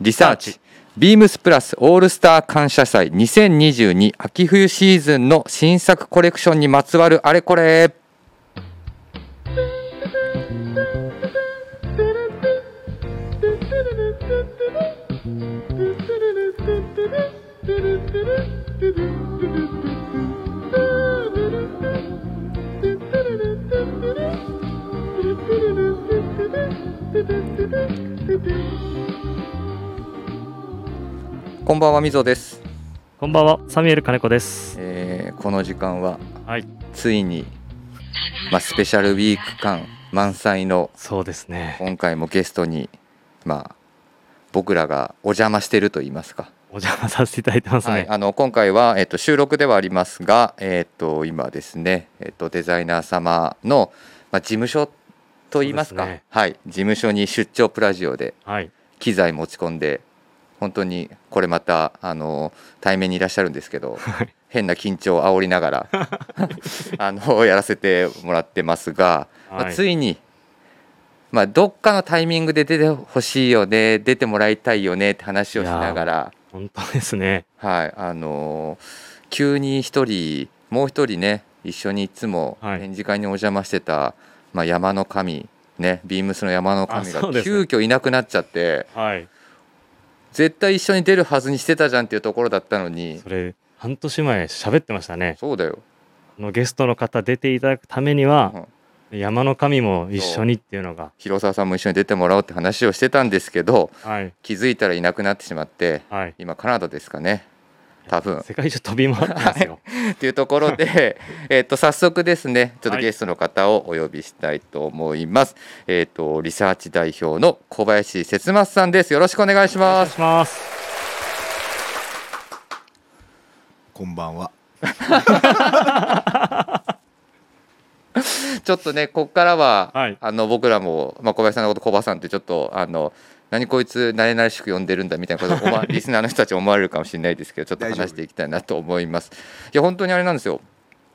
リサーチ。ビームスプラスオールスター感謝祭2022秋冬シーズンの新作コレクションにまつわるあれこれ。こんばんはみぞです、こんばんは、サミュエル金子です。えーこの時間ははい、ついに、まあ、スペシャルウィーク感満載のそうですね。今回もゲストにまあ僕らがお邪魔してると言いますか、お邪魔させていただいてますね。はい、あの今回は、えっと、収録ではありますが、えっと、今ですね、えっと、デザイナー様の、まあ、事務所と言いますかねはい、事務所に出張プラジオではい、機材持ち込んで本当にこれまたあの対面にいらっしゃるんですけどはい。変な緊張を煽りながら あのやらせてもらってますが、まあはい。ついに、まあ、どっかのタイミングで出てほしいよね出てもらいたいよねって話をしながら、本当ですね。はいあの急に一人もう一人ね一緒にいつもはい。展示会にお邪魔してた、まあ、山の神ねビームスの山の神が急遽いなくなっちゃって。はい、絶対一緒に出るはずにしてたじゃんっていうところだったのに。それ半年前喋ってましたね。そうだよ、あのゲストの方出ていただくためには、山の神も一緒にっていうのが、広沢さんも一緒に出てもらおうって話をしてたんですけどはい、気づいたらいなくなってしまってはい。今カナダですかね多分。世界中飛び回ってますよ。っていうところで えっと早速ですねちょっとはい。ゲストの方をお呼びしたいと思います、えっ、とリサーチ代表の小林節松さんです。よろしくお願いしお願ますいします。こんばんは。ちょっとねここからは、はい。あの僕らも、まあ、小林さんのこと小林さんってちょっとあの何こいつ慣れ慣れしく呼んでるんだみたいなことを 思わリスナーの人たち思われるかもしれないですけどちょっと話していきたいなと思いますいや本当にあれなんですよ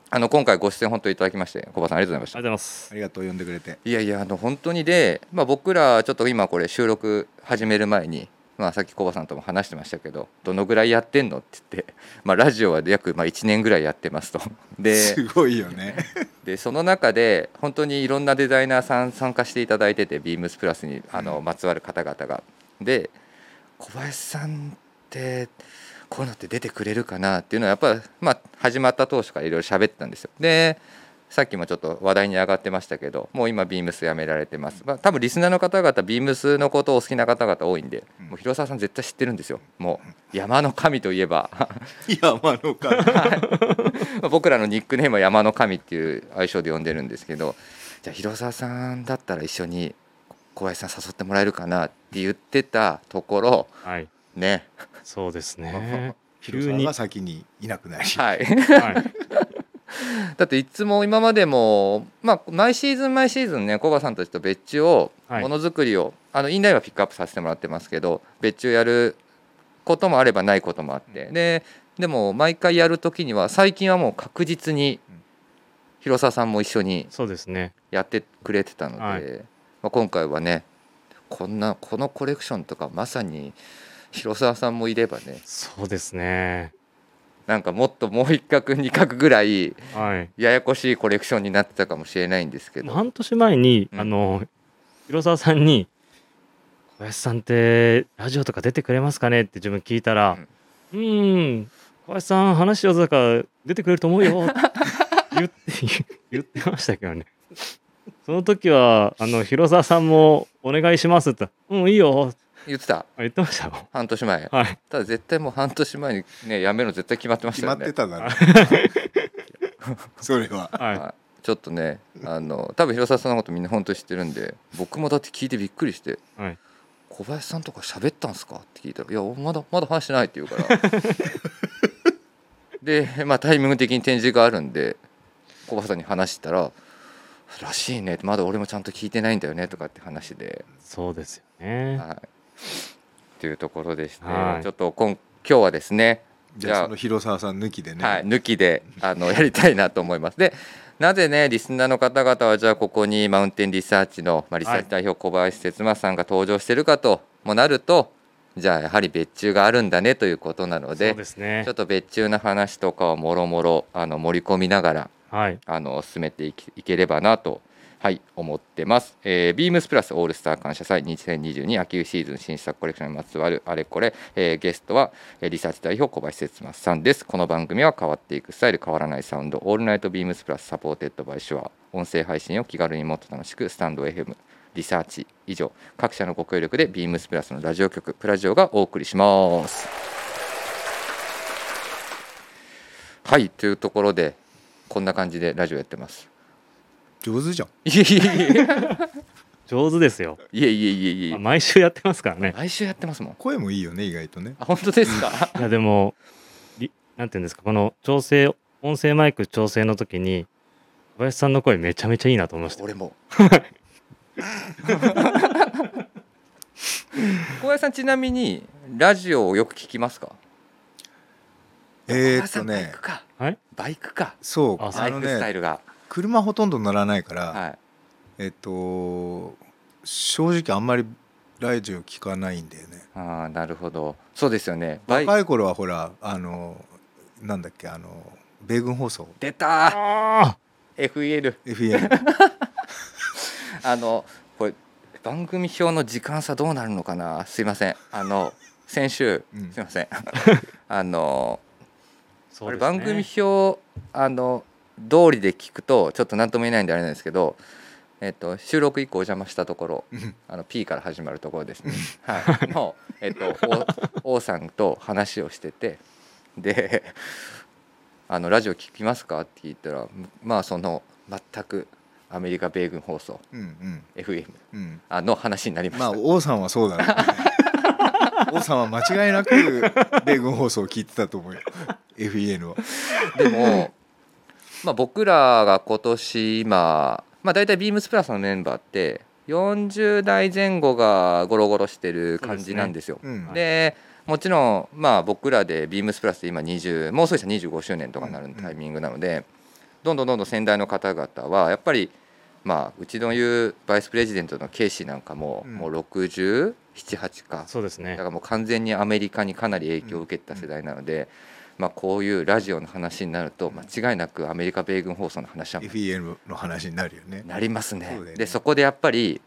あの今回ご出演本当にいただきまして小林さんありがとうございましたありがとうございますあ。りがとう呼んでくれて。いやいやあの本当にで、まあ、僕らちょっと今これ収録始める前に、まあ、さっきコバさんとも話してましたけどどのぐらいやってんのって言って、まあ、ラジオは約まあ1年ぐらいやってますと。ですごいよね。でその中で本当にいろんなデザイナーさん参加していただいててビームスプラスにあのまつわる方々が。で小林さんってこういうのって出てくれるかなっていうのはやっぱ、まあ、始まった当初からいろいろ喋ってたんですよ。でさっきもちょっと話題に上がってましたけどもう今ビームス辞められてます、まあ、多分リスナーの方々ビームスのことをお好きな方々多いんでうん。もう広沢さん絶対知ってるんですよ。もう山の神といえば。山の神。まあ僕らのニックネームは山の神っていう愛称で呼んでるんですけどじゃあ広沢さんだったら一緒に小林さん誘ってもらえるかなって言ってたところはい、ね。そうですね。急に。広沢がは先にいなくなり。はい。い、だっていつも今までも、まあ、毎シーズン毎シーズンねコバさんたちと別注をはい。ものづくりを、あのインラインはピックアップさせてもらってますけど別注やることもあればないこともあって。ででも毎回やる時には最近はもう確実にうん。広沢さんも一緒にそうですね。やってくれてたので、はい。まあ、今回はねこんなこのコレクションとかまさに広沢さんもいればね。そうですね。なんかもっともう一角二角ぐらいはい。ややこしいコレクションになってたかもしれないんですけど。半年前に、うん。あの広沢さんに「小林さんってラジオとか出てくれますかね?」って自分聞いたら「うーん小林さん話上手だから出てくれると思うよ」っ て言って言ってましたけどね。その時はあの広沢さんも「お願いします」って。言ったら「うんいいよ」言ってた？あ言ってましたよ。半年前。はい。ただ絶対もう半年前にねやめるの絶対決まってまし決またよね。ってただろ。それは。はい、はい。ちょっとねあの多分広沢さんのことみんな本当に知ってるんで僕もだって聞いてびっくりしてはい、小林さんとか喋ったんすか?」って聞いたら「いやまだまだ話してない」って言うから。で、まあ、タイミング的に展示があるんで小林さんに話したら「らしいね」まだ俺もちゃんと聞いてないんだよね」とかって話で、そうですよね。はい、っていうところでして、はいちょっと今今日はですねじゃあその広沢さん抜きでね。はい、抜きであのやりたいなと思います。でなぜねリスナーの方々はじゃあここにマウンテンリサーチの、まあ、リサーチ代表小林節馬さんが登場してるかともなるとじゃあやはり別注があるんだねということなのそうでですねちょっと別注の話とかをもろもろあの盛り込みながらはいあの進めていきいければなと、はい、思ってます。えー、ビームスプラスオールスター感謝祭2022秋シーズン新作コレクションにまつわるあれこれ、えーゲストは、えーリサーチ代表小林節正さんです。この番組は変わっていくスタイル変わらないサウンドオールナイトビームスプラス supported by Shure 音声配信を気軽にもっと楽しくスタンド FM リサーチ以上各社のご協力でビームスプラスのラジオ局プラジオがお送りします。はいというところでこんな感じでラジオやってます。上手じゃん。いえいえいえ上手ですよ。いえいえいえいえあ毎週やってますからね。毎週やってますもん。声もいいよね意外とね。あ本当ですか？いやでもりなんていうんですか？この調整音声マイク調整の時に小林さんの声めちゃめちゃいいなと思いました。俺も。小林さんちなみにラジオをよく聞きますか？えー、っ小林さんバイとねクか。はい。バイクか。そうああのライフスタイねルが車ほとんど乗らないから、はい。えっと正直あんまりラジオ聞かないんだよね。ああなるほど。そうですよね。バイ若い頃はほらあのなんだっけあの米軍放送。出た。あ FEL FM あのこれ番組表の時間差どうなるのかな？すいません。あの先週、うん。すいません。あのそうですね。番組表あの通りで聞くとちょっと何とも言えないんであれなんですけど、えっと、収録以降お邪魔したところうん。あの P から始まるところですね、はい、の、えっと、お王さんと話をしててであの「ラジオ聞きますか?」って聞いたらまあその全くアメリカ米軍放送うん FM うん。うん。あの話になりました、まあ王さんはそうだね。王さんは間違いなく米軍放送を聞いてたと思うよ。FEN は。でも、まあ、僕らが今年今、まあ、大体ビームスプラスのメンバーって40代前後がゴロゴロしてる感じなんですよ。うん。でもちろんまあ僕らでビームスプラス今20もう少ししたら25周年とかになるタイミングなので、どんどんどんどん先代の方々はやっぱりまあうちの言うバイスプレジデントのケイシーなんかもうん。もう678か、そうですね。だからもう完全にアメリカにかなり影響を受けた世代なので、まあ、こういうラジオの話になると間違いなくアメリカ米軍放送の話は FEN の話になるよね。なりますね。そね。でそこでやっぱり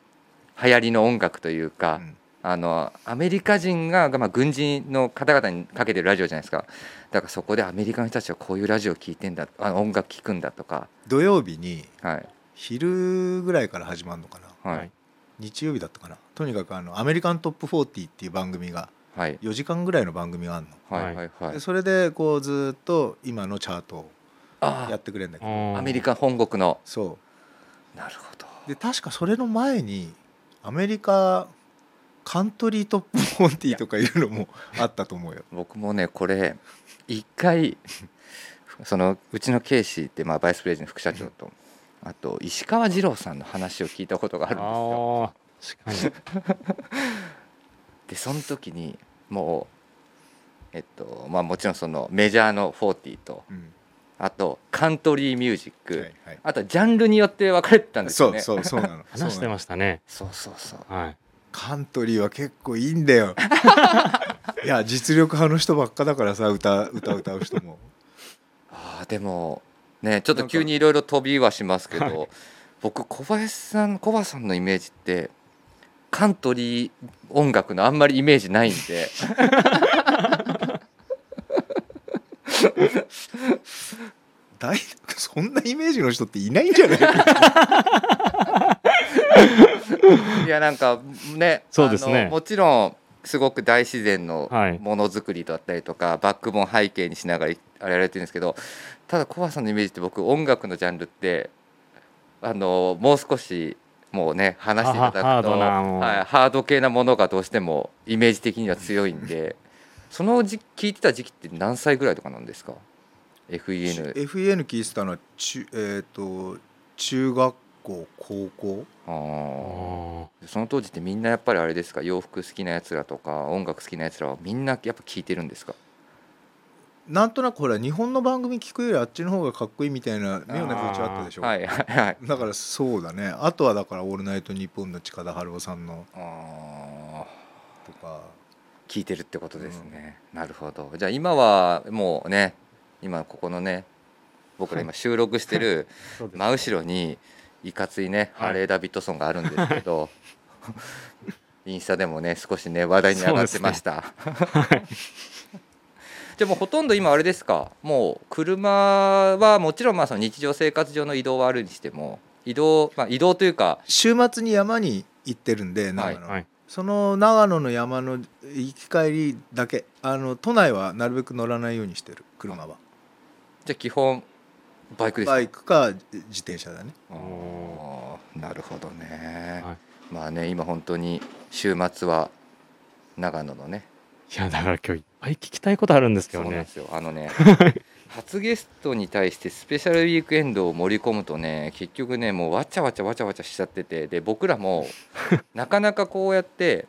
流行りの音楽というか、うん。あのアメリカ人が、まあ、軍人の方々にかけてるラジオじゃないですか。だからそこでアメリカの人たちはこういうラジオ聴いてんだあ音楽聴くんだとか、土曜日にはい。昼ぐらいから始まるのかな。はい。はい日曜日だったかな。とにかくあのアメリカントップ40っていう番組がはい4時間ぐらいの番組があるの、はいはいはい。でそれでこうずっと今のチャートをあやってくれるんだけど。あアメリカ本国の。そなるほど。うで確かそれの前にアメリカカントリートップ40とかいうのもあったと思うよ。僕もねこれ一回そのうちのケイシーって、まあ、バイスプレジの副社長とあと石川二郎さんの話を聞いたことがあるんですよ。あー。確かに。でその時にもうえっとまあもちろんそのメジャーの40とうん。あとカントリーミュージック、はいはい。あとジャンルによって分かれてたんですそうよね。そうそうなの。話してますしたね。そうそうそうはい。カントリーは結構いいんだよ。いや実力派の人ばっかだからさ歌歌歌う人も。あーでもねちょっと急にいろいろ飛びはしますけど、僕小林さん小林さんのイメージってカントリー音楽のあんまりイメージないんで。大そんなイメージの人っていないんじゃない？いやなんかねそうですね。あのもちろんすごく大自然のはい。ものづくりだったりとか、バックボーン背景にしながらあれやられてるんですけどただ小林さんのイメージって僕音楽のジャンルってあのもう少しもうね話していただくとハードはい、ハード系なものがどうしてもイメージ的には強いんで その時聞いてた時期って何歳ぐらいとかなんですか？FEN FEN 聞いてたのは中,、えー、と中学校高校？ああその当時ってみんなやっぱりあれですか？洋服好きなやつらとか音楽好きなやつらはみんなやっぱ聞いてるんですか？なんとなくほら日本の番組聞くよりあっちの方がかっこいいみたいな妙な風潮あったでしょ、はいはいはい。だからそうだね。あとはだから「オールナイトニッポン」の近田春夫さんのあとか。聞いてるってことですね、なるほど。じゃあ今はもうね今ここのね僕ら今収録してる 真後ろにいかついねはい。ハレー・ダビッドソンがあるんですけど、インスタでもね少しね話題に上がってました、じゃあもうほとんど今あれですか？もう車はもちろんまあその日常生活上の移動はあるにしても移動、まあ、移動というか週末に山に行ってるんで長野、はい。その長野の山の行き帰りだけあの都内はなるべく乗らないようにしてる車は。じゃあ基本バイクですか？バイクか自転車だね。あー。なるほどね、はい。まあね今本当に週末は長野のねいやだから今日いっぱい聞きたいことあるんですけどね。あのね初ゲストに対してスペシャルウィークエンドを盛り込むとね結局ねもうわちゃわちゃわちゃわちゃしちゃっててで僕らもなかなかこうやって、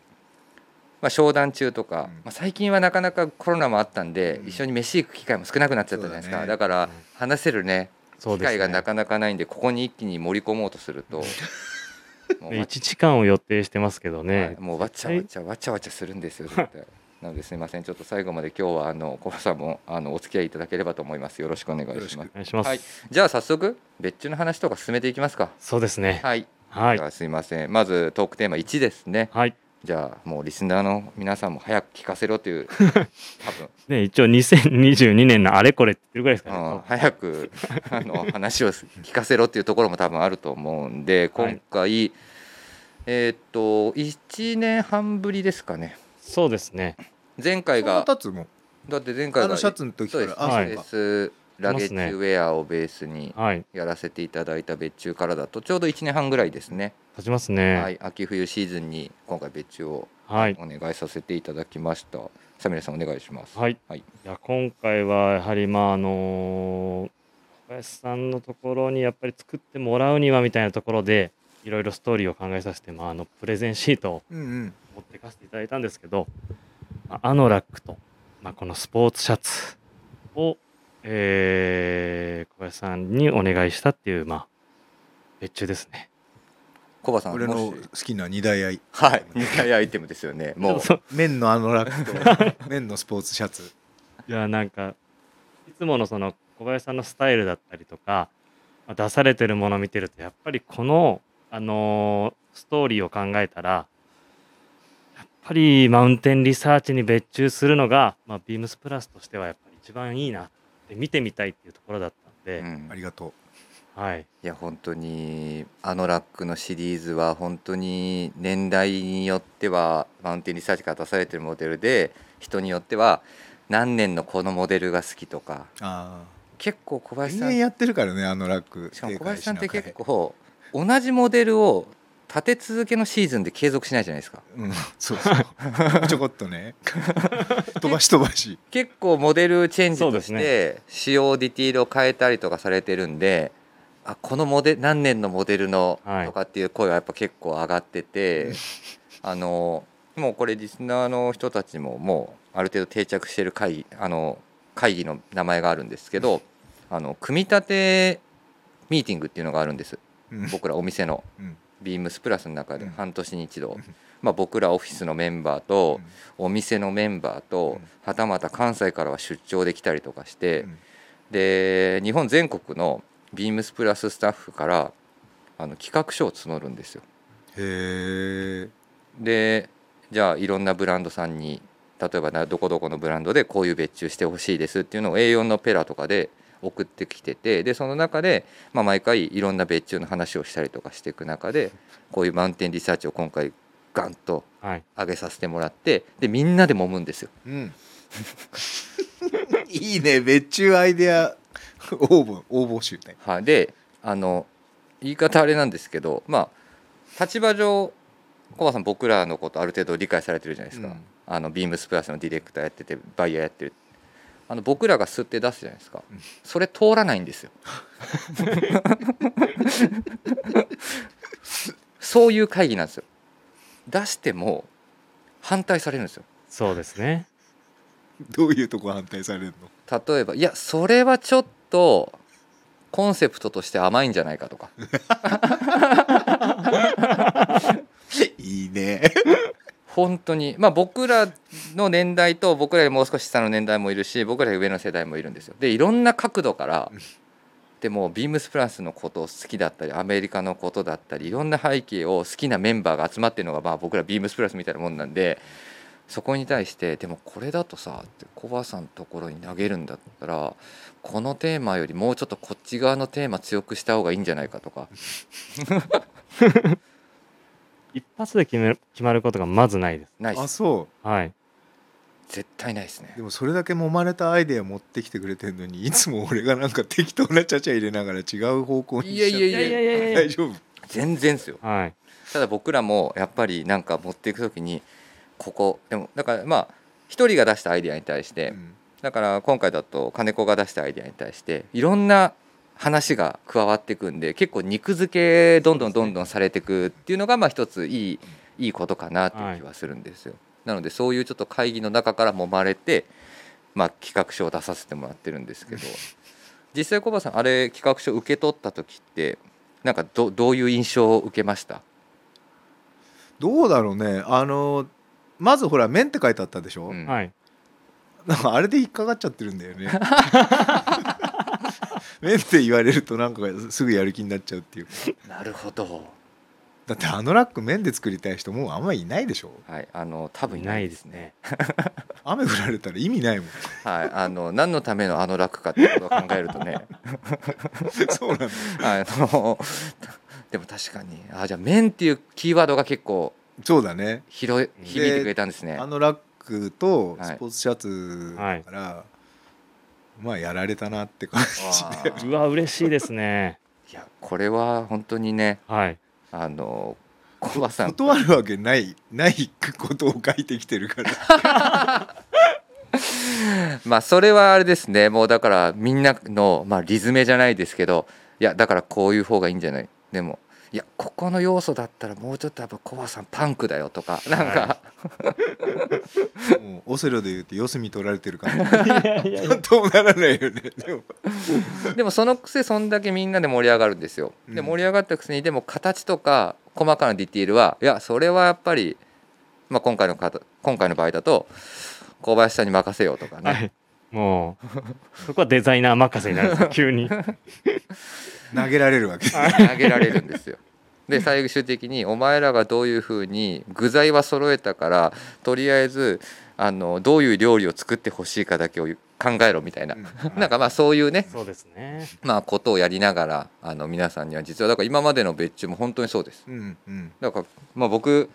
まあ、商談中とか、うん。まあ、最近はなかなかコロナもあったんで、うん。一緒に飯行く機会も少なくなっちゃったじゃないですか。だ,、ね。からうん。話せるね機会がなかなかないんでここに一気に盛り込もうとすると もう1時間を予定してますけどはねい、もうわちゃわちゃわちゃわちゃするんですよ絶対なのですみません。ちょっと最後まで今日はあの小林さんもあのお付き合いいただければと思います。よろしくお願いします。お願いします、はい。じゃあ早速別注の話とか進めていきますか。そうですね。はい、はい。すいません。まずトークテーマ1ですね。はい。じゃあもうリスナーの皆さんも早く聞かせろという多分。ね一応2022年のあれこれって言ってるぐらいですかうんね、早くあの話を聞かせろっていうところも多分あると思うんで今回、えーっと1年半ぶりですかねそうですね。前回がそんな経つも。んだって前回があのシャツの時そうです、からあはいそうか。S ラゲッジウェアをベースにはい。やらせていただいた別注からだとちょうど1年半ぐらいですね、立ちますね。はい、秋冬シーズンに今回別注をはい。お願いさせていただきました。サミレさんお願いします。はい、はい。いや今回はやはりまああのー小林さんのところにやっぱり作ってもらうにはみたいなところでいろいろストーリーを考えさせて、まあ、あのプレゼンシートをうんうん持ってかせていただいたんですけど、まあアノラックと、まあ、このスポーツシャツを、えー小林さんにお願いしたっていうまあ別注ですね。コバさん俺のも好しきな二大愛はい二大アイテムですよね。もう。そう。綿のあのラックと 綿のスポーツシャツ。いやなんかいつものその小林さんのスタイルだったりとか、まあ出されてるものを見てるとやっぱりこの、あのーストーリーを考えたらぱりマウンテンリサーチに別注するのが、まあ、ビームスプラスとしてはやっぱり一番いいなって見てみたいっていうところだったんで、うん。ありがとはい。いや本当にあのラックのシリーズは本当に年代によってはマウンテンリサーチから出されてるモデルで人によっては何年のこのモデルが好きとか。結構小あ林さん。やってるからねあのラックしかも小林さんって。結構同じモデルを立て続けのシーズンで継続しないじゃないですか。うんそうそう。ちょこっとね。飛ばし飛ばし。結構モデルチェンジとして仕様ディティールを変えたりとかされてるんであこのモデル何年のモデルのはい。とかっていう声はやっぱ結構上がってて、あのもうこれリスナーの人たちももうある程度定着してる会議あの会議の名前があるんですけどあの組み立てミーティングっていうのがあるんです。うん。僕らお店の。うんビームスプラスの中でうん。半年に一度、うん。まあ、僕らオフィスのメンバーとうん。お店のメンバーとうん。はたまた関西からは出張できたりとかしてうん。で日本全国のビームスプラススタッフからあの企画書を募るんですよ。でじゃあいろんなブランドさんに例えばなどこどこのブランドでこういう別注してほしいですっていうのを A4 のペラとかで送ってきててでその中で、まあ、毎回いろんな別注の話をしたりとかしていく中でこういうマウンテンリサーチを今回ガンとはい。上げさせてもらってでみんなで揉むんですよ。うん。いいね。別注アイデア応募応募集ねはい、であの言い方あれなんですけどまあ立場上コバさん僕らのことある程度理解されてるじゃないですか、うん。あのビームスプラスのディレクターやっててバイヤーやってるあの僕らが吸って出すじゃないですか、うんそれ通らないんですよ。そういう会議なんですよ。出しても反対されるんですよ。そうですね。どういうとこ反対されるの？例えばいやそれはちょっとコンセプトとして甘いんじゃないかとか。いいね本当に。まあ僕らの年代と僕らよりもう少し下の年代もいるし僕らより上の世代もいるんですよ。でいろんな角度からでもビームスプラスのことを好きだったりアメリカのことだったりいろんな背景を好きなメンバーが集まっているのがまあ僕らビームスプラスみたいなもんなんでそこに対してでもこれだとさってコバさんのところに投げるんだったらこのテーマよりもうちょっとこっち側のテーマ強くした方がいいんじゃないかとか。一発で決める決まることがまずないです。あないっす。そはい。絶対ないですね。うでもそれだけ揉まれたアイデア持ってきてくれてるのにいつも俺がなんか適当なちゃちゃ入れながら違う方向にしちゃっていやいやいやいや。いやいや大丈夫。全然ですよ。はい。ただ僕らもやっぱりなんか持っていく時にここでもだからまあ一人が出したアイデアに対して、うん。だから今回だと金子が出したアイデアに対していろんな話が加わっていくんで結構肉付けどんどんどんどんされていくっていうのがまあ一ついいいいことかなっていう気はするんですよ。なのでそういうちょっと会議の中から揉まれて、まあ、企画書を出させてもらってるんですけど。実際コバさんあれ企画書受け取った時ってなんかどどういう印象を受けました？どうだろうね。あのまずほら「面」って書いてあったでしょ、うん。はい。なんかあれで引っかかっちゃってるんだよね 面って言われるとなんかすぐやる気になっちゃうっていう。かなるほど、だってあのラック面で作りたい人もうあんまりいないでしょ。はい、あの多分いないですね。雨降られたら意味ないもん。はい、あの何のためのあの楽かっていうことを考えるとね。そうなんだ。よあのでも確かに。あじゃあ「面」っていうキーワードが結構そうだね。広い響いてくれたんですね。あ。のラックとはい。スポーツシャツだから、まあやられたなって感じわで。あうわ嬉しいですね。いやこれは本当にねはい。あのコバさん。断るわけないないことを書いてきてるから。まあそれはあれですね。もうだからみんなの、まあ、リズメじゃないですけどいやだからこういう方がいいんじゃない。でもいやここの要素だったらもうちょっとやっぱコバさんパンクだよとかなんか、もうオセロで言うと四隅取られてるから どうならないよね。でも。でもそのくせそんだけみんなで盛り上がるんですよ。でうん。盛り上がったくせにでも形とか細かなディティールはいやそれはやっぱり、まあ、今回の今回の場合だと小林さんに任せようとかね、はい。もうそこはデザイナー任せになるんですよ急に 投げられるわけ。投げられるんですよ。で最終的にお前らがどういうふうに具材は揃えたからとりあえずあのどういう料理を作ってほしいかだけを考えろみたいな、うん。なんかまあそういうねそうですね。まあことをやりながらあの皆さんには実はだから今までの別注も本当にそうです。うんうん。だからまあ僕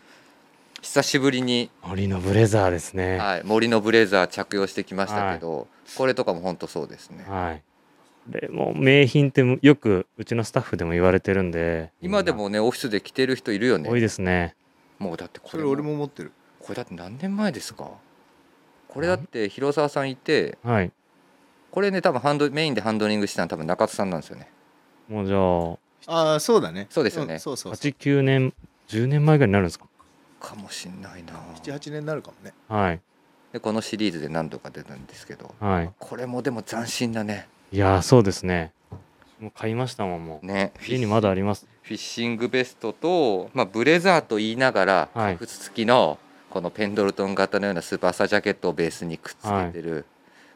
久しぶりに、森のブレザーですね。はい、森のブレザー着用してきましたけど、これとかも本当そうですね。はいでもう名品ってよくうちのスタッフでも言われてるんで。今でもねオフィスで着てる人いるよね。多いですね。もうだってこそれ俺も持ってる。これだって何年前ですか？これだって広沢さんいてはい。これね多分ハンドメインでハンドリングしてたの多分中津さんなんですよね。もうじゃあ。ああそうだね。そうですよね。んそうそうそう。89年10年前ぐらいになるんですか？かもしんないな。78年になるかもね。はい。でこのシリーズで何度か出たんですけど。はい。これもでも斬新だね。いやーそうですね。もう買いましたもんもう。ね。家にまだあります。フィッシングベストと、まあ、ブレザーと言いながらはい。靴付きのこのペンドルトン型のようなスーパースタージャケットをベースにくっつけてる、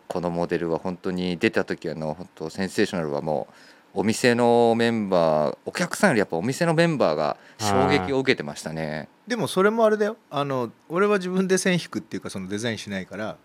このモデルは本当に出た時はの本当センセーショナルはもうお店のメンバーお客さんよりやっぱお店のメンバーが衝撃を受けてましたね。でもそれもあれだよ。あの俺は自分で線引くっていうかそのデザインしないから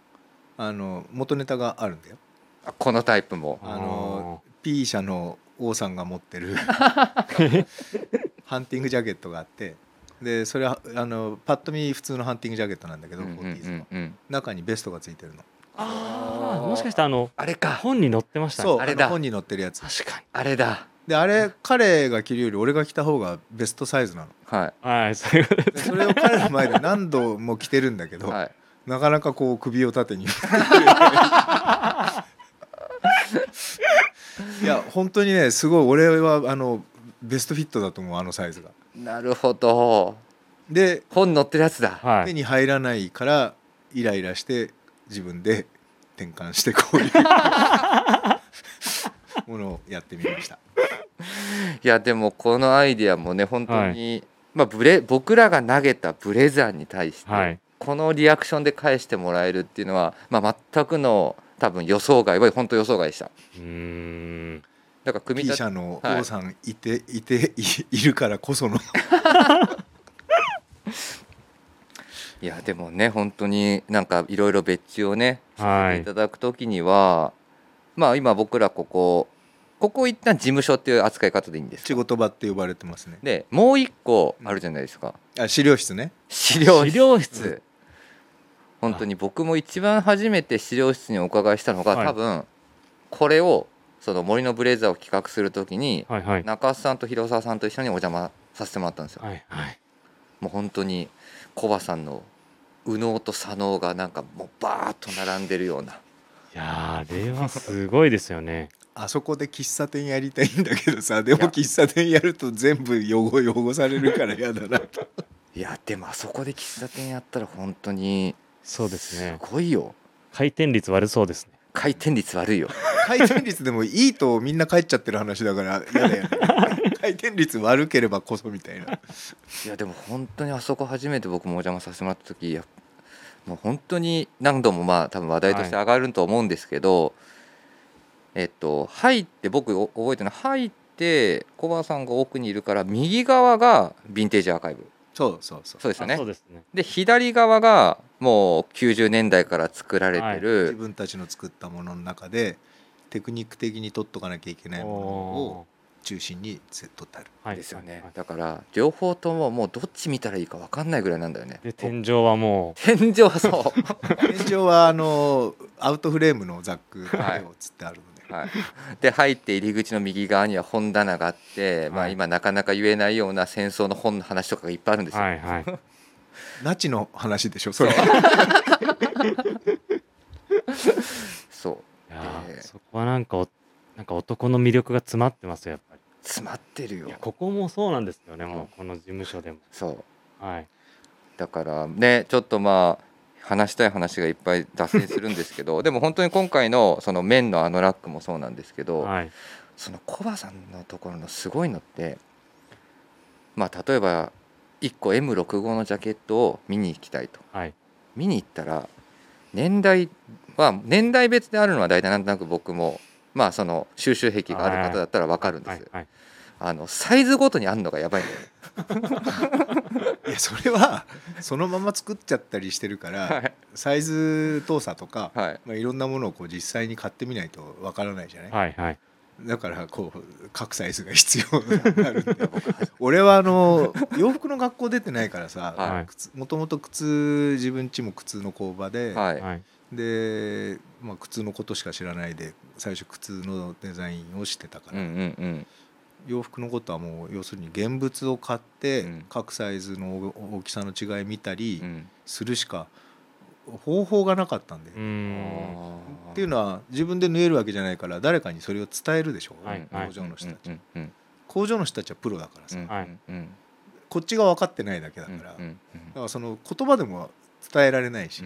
あの元ネタがあるんだよ。あこのタイプも。あの P 社の王さんが持ってる ハンティングジャケットがあってでそれはあのパッと見普通のハンティングジャケットなんだけど、うんうんうんうん。中にベストがついてるの。ああもしかしてあのあれか。本に載ってましたね。そうあれだ。の本に載ってるやつ。確かあれだ。であれ彼が着るより俺が着た方がベストサイズなの。はにはいそういうことででそれを彼の前で何度も着てるんだけど、いはい。なかなかこう首を縦に いや本当にねすごい俺はあのベストフィットだと思うあのサイズが。なるほど。で本に載ってるやつだ。はい。手に入らないからイライラして自分で転換してこういう ものをやってみました。いやでもこのアイディアもね本当にまあ、ブレ僕らが投げたブレザーに対して、はい。このリアクションで返してもらえるっていうのは、まあ、全くの多分予想外は本当予想外でした。うーん。だから組み立て社のはい王さんいて、い、ていいるからこその。い。やでもね本当になんかいろいろ別注をねはい。いただくときにはまあ今僕らここここ一旦事務所っていう扱い方でいいんです仕事場って呼ばれてますね。でもう一個あるじゃないですか、あ資料室ね。資料室。資料室本当に僕も一番初めて資料室にお伺いしたのが、はい。多分これをその森のブレザーを企画するときにはいはい。中須さんと広沢さんと一緒にお邪魔させてもらったんですよ、はいはい。もう本当にコバさんの右脳と左脳がなんかもうバーッと並んでるような。いやーあれはすごいですよね。あそこで喫茶店やりたいんだけどさでも喫茶店やると全部汚汚されるから嫌だなと。いやでもあそこで喫茶店やったら本当にそうですね。すごいよ。回転率悪そうですね。回転率悪いよ。回転率でもいいとみんな帰っちゃってる話だから嫌だよね。回転率悪ければこそみたいな。いやでも本当にあそこ初めて僕もお邪魔させてもらった時いやもう本当に何度もまあ多分話題として上がると思うんですけど、えっと入って僕お覚えてるのは入って小川さんが奥にいるから右側がヴィンテージアーカイブそうそうそう。そうですよね。あそうですね。で左側がもう90年代から作られて自る、分たちの作ったものの中でテクニック的に取っとかなきゃいけないものを中心にセットってある。はい。ですよね、はいだから両方とももうどっち見たらいいか分かんないぐらいなんだよね。で天井はも天井はそう。天井はあのアウトフレームのザックはい。をつってあるので、はい、で入って入り口の右側には本棚があって、まあ、はい今なかなか言えないような戦争の本の話とかがいっぱいあるんですよ。うはいはい。ナチの話でしょそれ。そう。そこはなんかおなんか男の魅力が詰まってますよやっぱり。詰まってるよ。いやここもそうなんですよねもうんう。この事務所でも。そう。はい。だからねちょっとまあ話したい話がいっぱい脱線するんですけど でも本当に今回のその綿のあのラックもそうなんですけど、はい。そのコバさんのところのすごいのってまあ例えば1個 M65 のジャケットを見に行きたいと。はい。見に行ったら年代は年代別であるのは大体なんとなく僕もまあその収集癖がある方だったら分かるんですよ。はいはいあのサイズごとにあるのがやばいんだよね。いやそれはそのまま作っちゃったりしてるから、はい。サイズ動作とか、はい。まあ、いろんなものをこう実際に買ってみないとわからないじゃない、はいはい。だからこう各サイズが必要になるんで 俺はあの洋服の学校出てないからさ、はい。靴もともと靴自分ちも靴の工場で、はい。はい。で、まあ、靴のことしか知らないで最初靴のデザインをしてたから、うんうんうん洋服のことはもう要するに現物を買って、うん。各サイズの大きさの違い見たりうん。するしか方法がなかったんで、っん。ていうのは自分で縫えるわけじゃないから誰かにそれを伝えるでしょ、はい。工場の人たち、工場の人たちはプロだからさ、こっちが分かってないだけだから、だからその言葉でも伝えられないし、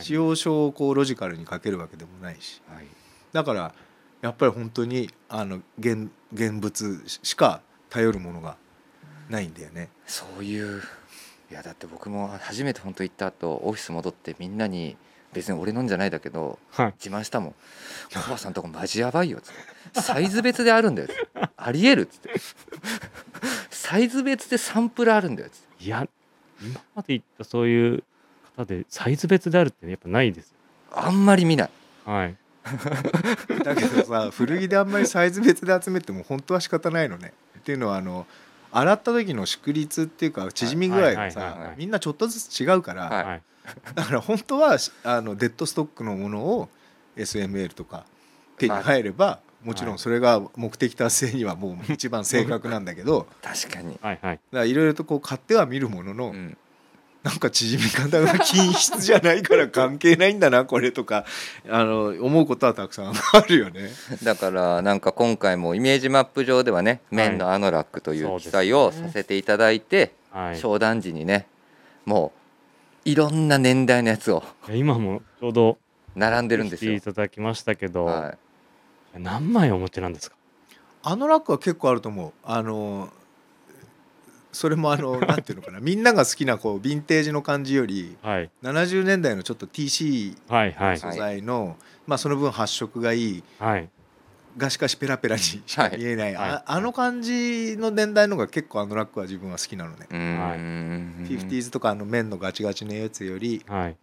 使用書をこうロジカルに書けるわけでもないし。はい。だからやっぱり本当にあの現現物しか頼るものがないんだよね。そういういやだって僕も初めて本当行った後オフィス戻ってみんなに別に俺のんじゃないだけどはい。自慢したもん「コバさんとこマジやばいよ」っつって「サイズ別であるんだよ」っつって。ありえる」っつって「サイズ別でサンプルあるんだよ」っつって。いや今まで言ったそういう方でサイズ別であるってやっぱないですよ。あんまり見ない。はい だけどさ古着であんまりサイズ別で集めても本当は仕方ないのね。っていうのはあの洗った時の縮率っていうか縮み具合がさはいみんなちょっとずつ違うから、はい。はい。だから本当はあのデッドストックのものを SML とか手に入ればもちろんそれが目的達成にはもう一番正確なんだけど。確かに、はいはい。だからいろいろとこう買っては見るものの、うん、なんか縮み方が均質じゃないから関係ないんだなこれとかあの思うことはたくさんあるよね。だからなんか今回もイメージマップ上ではね「面のアノラック」という記載をさせていただいてはい商談時にねもういろんな年代のやつを今もちょうど並んでるんですよい。ただきましたけど、は何枚お持ちなんですか？あのラックは結構あると思う。あのそれもあのなんていうのかな。みんなが好きなこうヴィンテージの感じよりはい。70年代のちょっと TC はいはい。素材の、まあその分発色がいいはい。がしかしペラペラにしか見えない、はい。ああの感じの年代のが結構あのラックは自分は好きなのね、うーん 50s とかあの面のガチガチのやつより。はい。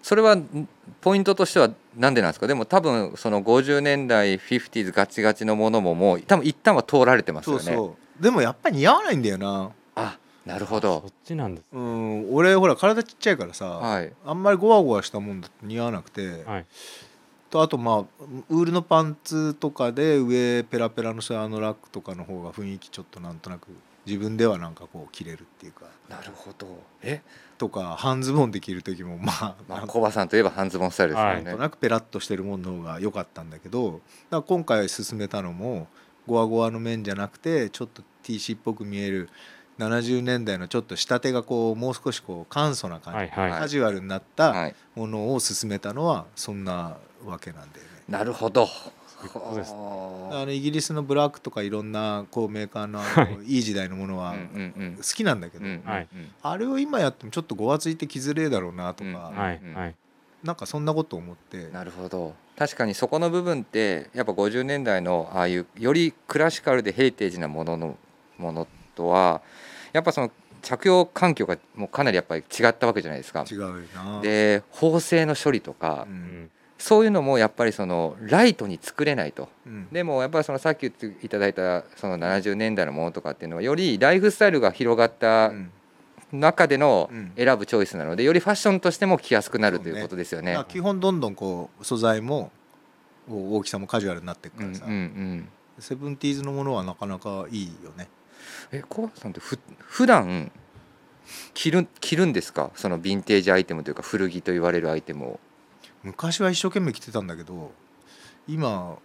それはんポイントとしてはなんでなんですか？でも多分その50年代 50s ガチガチのものももう多分一旦は通られてますよね。そうそうでもやっぱり似合わないんだよな。あなるほそどっちなんです。うん俺ほら体ちっちゃいからさ、はい。あんまりゴワゴワしたもんだと似合わなくて、はい。とあとまあウールのパンツとかで上ペラペラのさあのラックとかの方が雰囲気ちょっとなんとなく自分ではなんかこう着れるっていうか。なるほど。え？とか半ズボンで着る時もまあ、まあなんコバさんといえば半ズボンスタイルですよはね、となくペラッとしてるものの方が良かったんだけどだから今回勧めたのもゴワゴワの面じゃなくてちょっと TC っぽく見える70年代のちょっと仕立てがこうもう少しこう簡素な感じ、はいはいカジュアルになったはい。ものを勧めたのはそんなわけなんだよね。なるほど。ういうです。はあのイギリスのブラックとかいろんなこう メーカーのい。のいい時代のものはあうんうんうん。好きなんだけど、あれを今やってもちょっとごわついてきづれえだろうなとか、うん。はいはい。なんかそんなこと思って。なるほど確かにそこの部分ってやっぱ50年代のああいうよりクラシカルでヘリテージなもののものとはやっぱその着用環境がもうかなりやっぱり違ったわけじゃないですか。違うよな。で縫製の処理とか、ううんんそういうのもやっぱりそのライトに作れないとうんでもやっぱりそのさっき言っていただいたその70年代のものとかっていうのはよりライフスタイルが広がったうん中でのうん。選ぶチョイスなのでよりファッションとしても着やすくなるということですよね。だから。基本どんどんこう素材もお大きさもカジュアルになっていくからさ、うんうんうん。セブンティーズのものはなかなかいいよね。え小林さんってふ普段着る着るんですか？そのヴィンテージアイテムというか古着と言われるアイテムを。昔は一生懸命着てたんだけど今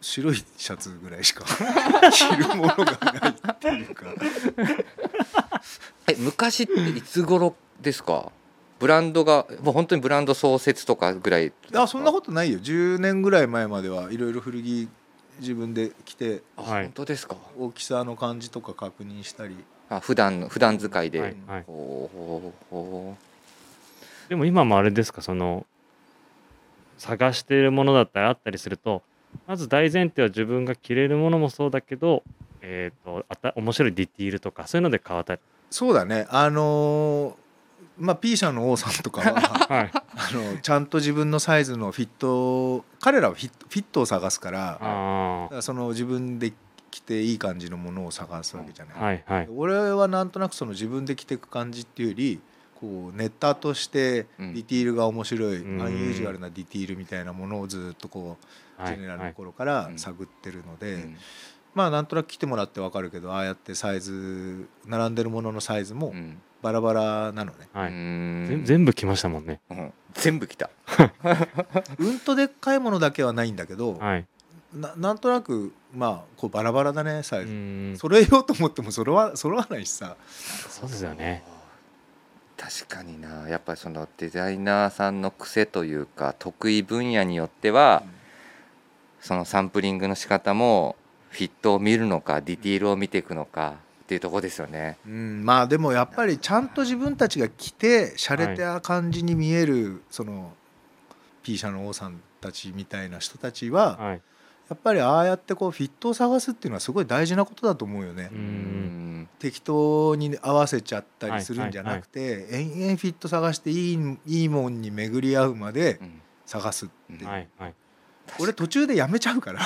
白いシャツぐらいしか 着るものがないっていうか。え昔っていつ頃ですか？ブランドがもう本当にブランド創設とかぐらい？あそんなことないよ。10年ぐらい前まではいろいろ古着自分で着てあ、はい本当ですか？大きさの感じとか確認したり。あ普段の普段使いで、はいはい。ほうほうほでも今もあれですか？その探しているものだったりあったりするとまず大前提は自分が着れるものもそうだけどえっ、とあた面白いディティールとかそういうので変わったりそうだね。あのーまあ P 社の王さんとかは はい。あのちゃんと自分のサイズのフィット彼らはフィットフィットを探すからその自分で着ていい感じのものを探すわけじゃない、あはいはい。俺はなんとなくその自分で着ていく感じっていうよりこうネッターとしてうん。ディティールが面白い、うん。アンユージュアルなディティールみたいなものをずっとこうはい。ジェネラルのはい頃からうん。探ってるのう、で、うん。まあなんとなく着てもらって分かるけどああやってサイズ並んでるもののサイズもうん。バラバラなのね。はい。うん。全全部着ましたもんね。うん。全部来た。うんとでっかいものだけはないんだけど、はい。ななんとなくまあこうバラバラだねサイうズ。ん。揃えようと思っても揃わ揃わないしさ。そうですよね確かにな。やっぱりそのデザイナーさんの癖というか得意分野によってはそのサンプリングの仕方もフィットを見るのかディティールを見ていくのかっていうところですよね。うん、まあでもやっぱりちゃんと自分たちが着て洒落た感じに見える、その P 社の王さんたちみたいな人たちははいやっぱりああやってこうフィットを探すっていうのはすごい大事なことだと思うよね。適当に合わせちゃったりするんじゃなくて、延々フィット探していいいいもんに巡り合うまでうん。探すっていう、はいはい。俺途中でやめちゃうから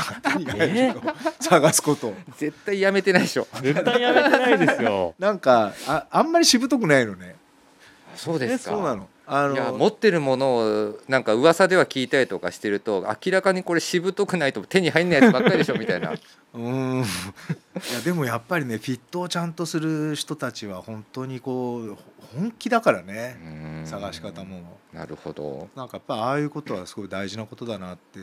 探すこと。を絶対やめてないでしょ。絶対やめてないですよ。なんかああんまりしぶとくないのね。そうですか。そうなのあのいや持ってるものをなんか噂では聞いたりとかしてると明らかにこれしぶとくないと手に入んないやつばっかりでしょみたいな。うーん。いやでもやっぱりねフィットをちゃんとする人たちは本当にこう本気だからねうん。探し方も。なるほど。なんかやっぱああいうことはすごい大事なことだなって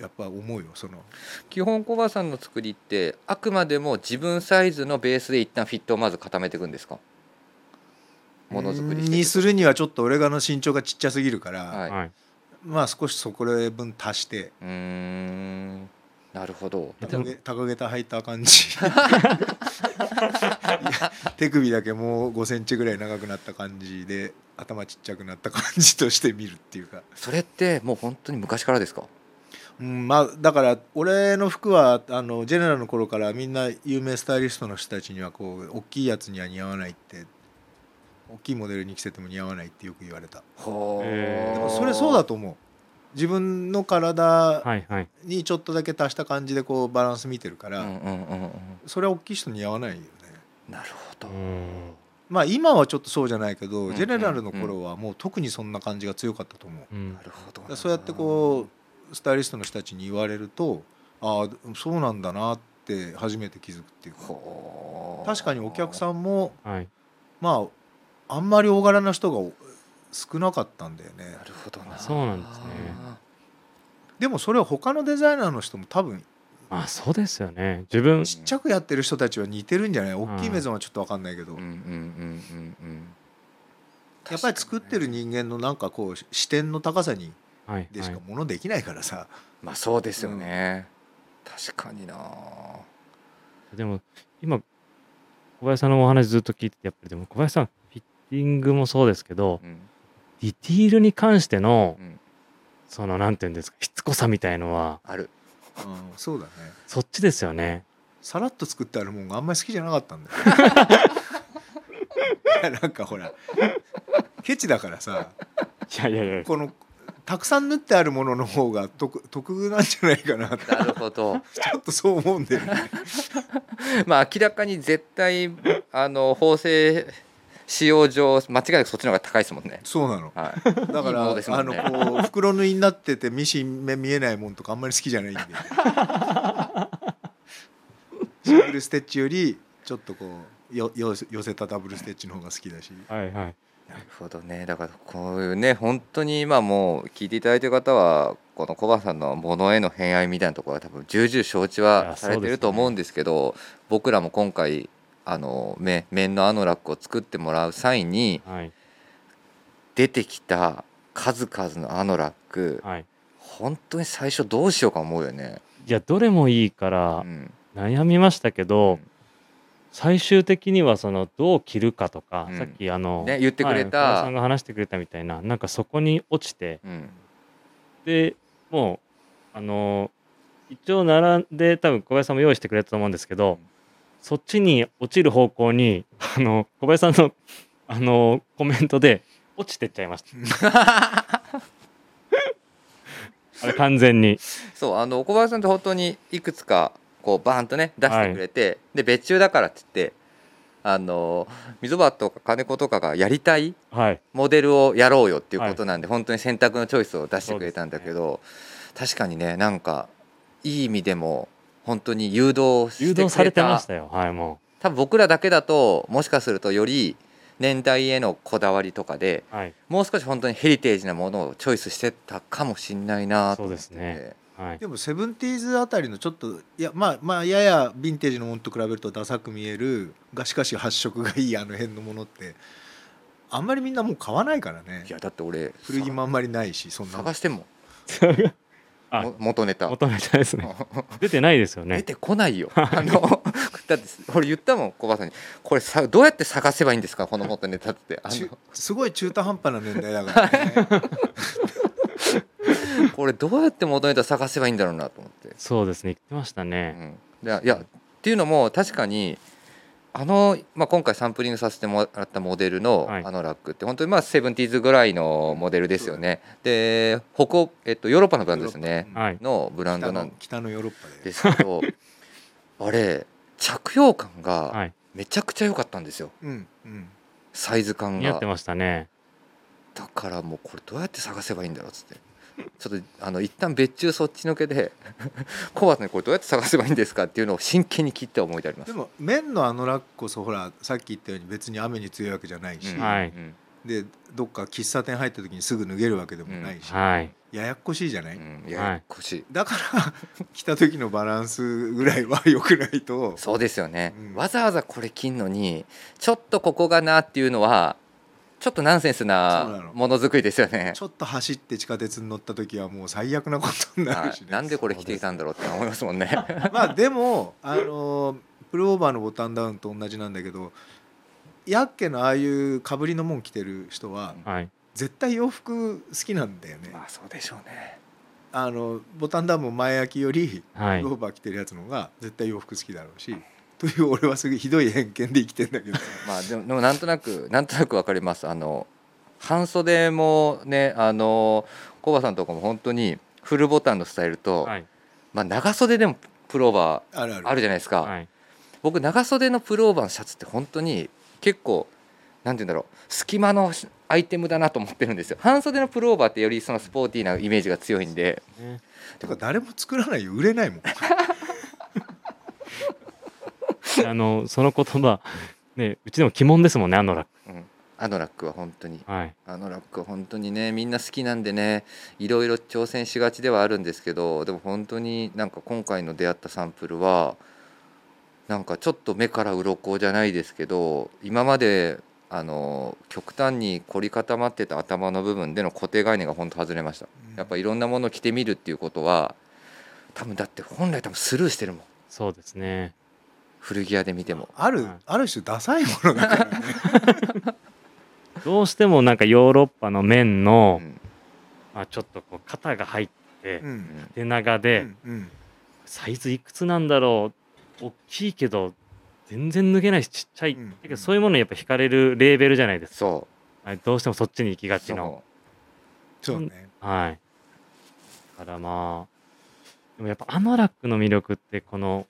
やっぱ思うよその。基本コバさんの作りってあくまでも自分サイズのベースで一旦フィットをまず固めていくんですか？ものづくりにするにはちょっと俺がの身長がちっちゃすぎるから、はい。はい。まあ少しそこら分足して。うーん。なるほど。高げ高げた履いた感じ。手首だけもう5センチぐらい長くなった感じで頭ちっちゃくなった感じとして見るっていうか、それってもう本当に昔からですか？うん、まあだから俺の服はあのジェネラルの頃からみんな有名スタイリストの人たちにはこう大きいやつには似合わないって大きいモデルに着せても似合わないってよく言われた。ほへーでもそれそうだと思う。自分の体にちょっとだけ足した感じでこうバランス見てるから、うんうんうんうん。それは大きい人に似合わないよね。なるほど。うん。まあ今はちょっとそうじゃないけど、うんジェネラルの頃はもう特にそんな感じが強かったと思う、うん。なるほどそうやってこうスタイリストの人たちに言われるとああそうなんだなって初めて気づくっていうか。確かにお客さんもはい。まああんまり大柄な人が少なかったんだよね。なるほどな。そうなんですね。でもそれは他のデザイナーの人も多分まあそうですよね。自分ちっちゃくやってる人たちは似てるんじゃない？大きいメゾンはちょっと分かんないけど、うんうんうんうんうん。やっぱり作ってる人間のなんかこう視点の高さにはいでしかはいものできないからさ、まあそうですよね、確かにな。でも今小林さんのお話ずっと聞いててやっぱりでも小林さんティングもそうですけどうん。ディティールに関してのうん。そのなんていうんですかしつこさみたいのはある。うんそうだね。そっちですよね。さらっと作ってあるもんがあんまり好きじゃなかったんだよ。いやなんかほらケチだからさいやいやいや。このたくさん縫ってあるものの方が得得なんじゃないかな。ってなるほど。ちょっとそう思うんだよね。まあ明らかに絶対あの縫製使用上間違いなくそっちの方が高いですもんね。そうなの。はい。だからね。のこう袋縫いになっててミシン目見えないもんとかあんまり好きじゃないんで。シングルステッチよりちょっとこうよよ寄せたダブルステッチの方が好きだし。はいはい。なるほどね。だからこういうね本当に今もう聞いていただいてる方はこのコバさんのものへの偏愛みたいなところは多分重々承知はされてると思うんですけど僕らも今回あのめ面のアノラックを作ってもらう際にはい。出てきた数々のアノラックはい。本当に最初どうしようか思うよね。いやどれもいいからうん。悩みましたけど、うん。最終的にはそのどう着るかとか、うん。さっきあの、ね言ってくれたはい小林さんが話してくれたみたいななんかそこに落ちてうん。でもうあの一応並んで多分小林さんも用意してくれたと思うんですけど、うんそっちに落ちる方向にあの小林さんのあのコメントで落ちてっちゃいました。あれ完全に。そうあの小林さんって本当にいくつかこうバーンとね出してくれて、で別注だからって言ってあの溝端とか金子とかがやりたいはい。モデルをやろうよっていうことなんで、本当に選択のチョイスを出してくれたんだけど、確かにねなんかいい意味でも本当に誘導誘導されてましたよ。はいも多分僕らだけだともしかするとより年代へのこだわりとかでうはい。もう少し本当にヘリテージなものをチョイスしてたかもしんないなと思って。てそうですね。はい。でもセブンティーズあたりのちょっといやまあまあややヴィンテージのものと比べるとダサく見えるがしかし発色がいいあの辺のものってあんまりみんなもう買わないからね。いやだって俺古着もあんまりないしそんな探しても あも元ネタ。求めたいですね。出てないですよね。出てこないよ。あのだって俺言ったもん小林さんに。これさどうやって探せばいいんですか？この元ネタって。あの。すごい中途半端な年代だからね。これどうやって元ネタ探せばいいんだろうなと思って。そうですね。言ってましたうね、ん、でいやっていうのも確かにあの、まあ、今回サンプリングさせてもらったモデルのはい。あのラックって本当にまあセブンティーズぐらいのモデルですよね。で北欧、えっと、ヨーロッパのブランドですね。はい。のブランド北なんの北のヨーロッパでですけど あれ着用感がはい。めちゃくちゃ良かったんですよ。うんうん。サイズ感が。似合ってましたね。だからもうこれどうやって探せばいいんだろうっつってちょっとあの一旦別注そっちのけで コバさんにこれどうやって探せばいいんですかっていうのを真剣に聞いて思い出あります。でも綿のあのラックこそほらさっき言ったように別に雨に強いわけじゃないし、うん。はい。うんでどっか喫茶店入った時にすぐ脱げるわけでもないし、はい。ややっこしいじゃない、うんややこしい、だから着た時のバランスぐらいは良くないと。そうですよね、うんわざわざこれ着んのにちょっとここがなっていうのはちょっとナンセンスなものづくりですよね。ちょっと走って地下鉄に乗った時はもう最悪なことになはいるしね。なんでこれ着ていたんだろうって思いますもんね。まあでもあのプルオーバーのボタンダウンと同じなんだけどヤッケのああいうかぶりのもん着てる人ははい。絶対洋服好きなんだよね。まあそうでしょうね。あのボタンダウンも前焼きよりはい。プルオーバー着てるやつの方が絶対洋服好きだろうしという俺はすごいひどい偏見で生きてんだけど。まあでもでもなんとなくなんとなくわかります。あの半袖もねあのコバさんとかも本当にフルボタンのスタイルと、はい。まあ長袖でもプローバあるある。ーあるじゃないですか、はい。僕長袖のプローバーのシャツって本当に結構なんて言うんだろう隙間のアイテムだなと思ってるんですよ。半袖のプローバーってよりそのスポーティーなイメージが強いんで。ね。てか誰も作らないよ。売れないもん あのその言葉ねうちでも鬼門ですもんねあのラッうん。アノラックは本当に。クはい。アノラックは本当にねみんな好きなんでねいろいろ挑戦しがちではあるんですけどでも本当になんか今回の出会ったサンプルはなんかちょっと目から鱗じゃないですけど今まであの極端に凝り固まってた頭の部分での固定概念が本当外れました。やっぱいろんなものを着てみるっていうことは多分だって本来多分スルーしてるもん。そうですね古着屋で見ても。ある、はい。ある種ダサいものだからねどうしてもなんかヨーロッパの面のう、ん。まあ、ちょっとこう肩が入ってうん。手長で、うんうん。サイズいくつなんだろう？大きいけど全然脱げないしちっちゃい、うん。だけどそういうものにやっぱ惹かれるレーベルじゃないですか、そはい、どうしてもそっちに行きうがちの。そう。ね。はい。だからまあでもやっぱあのラックの魅力ってこの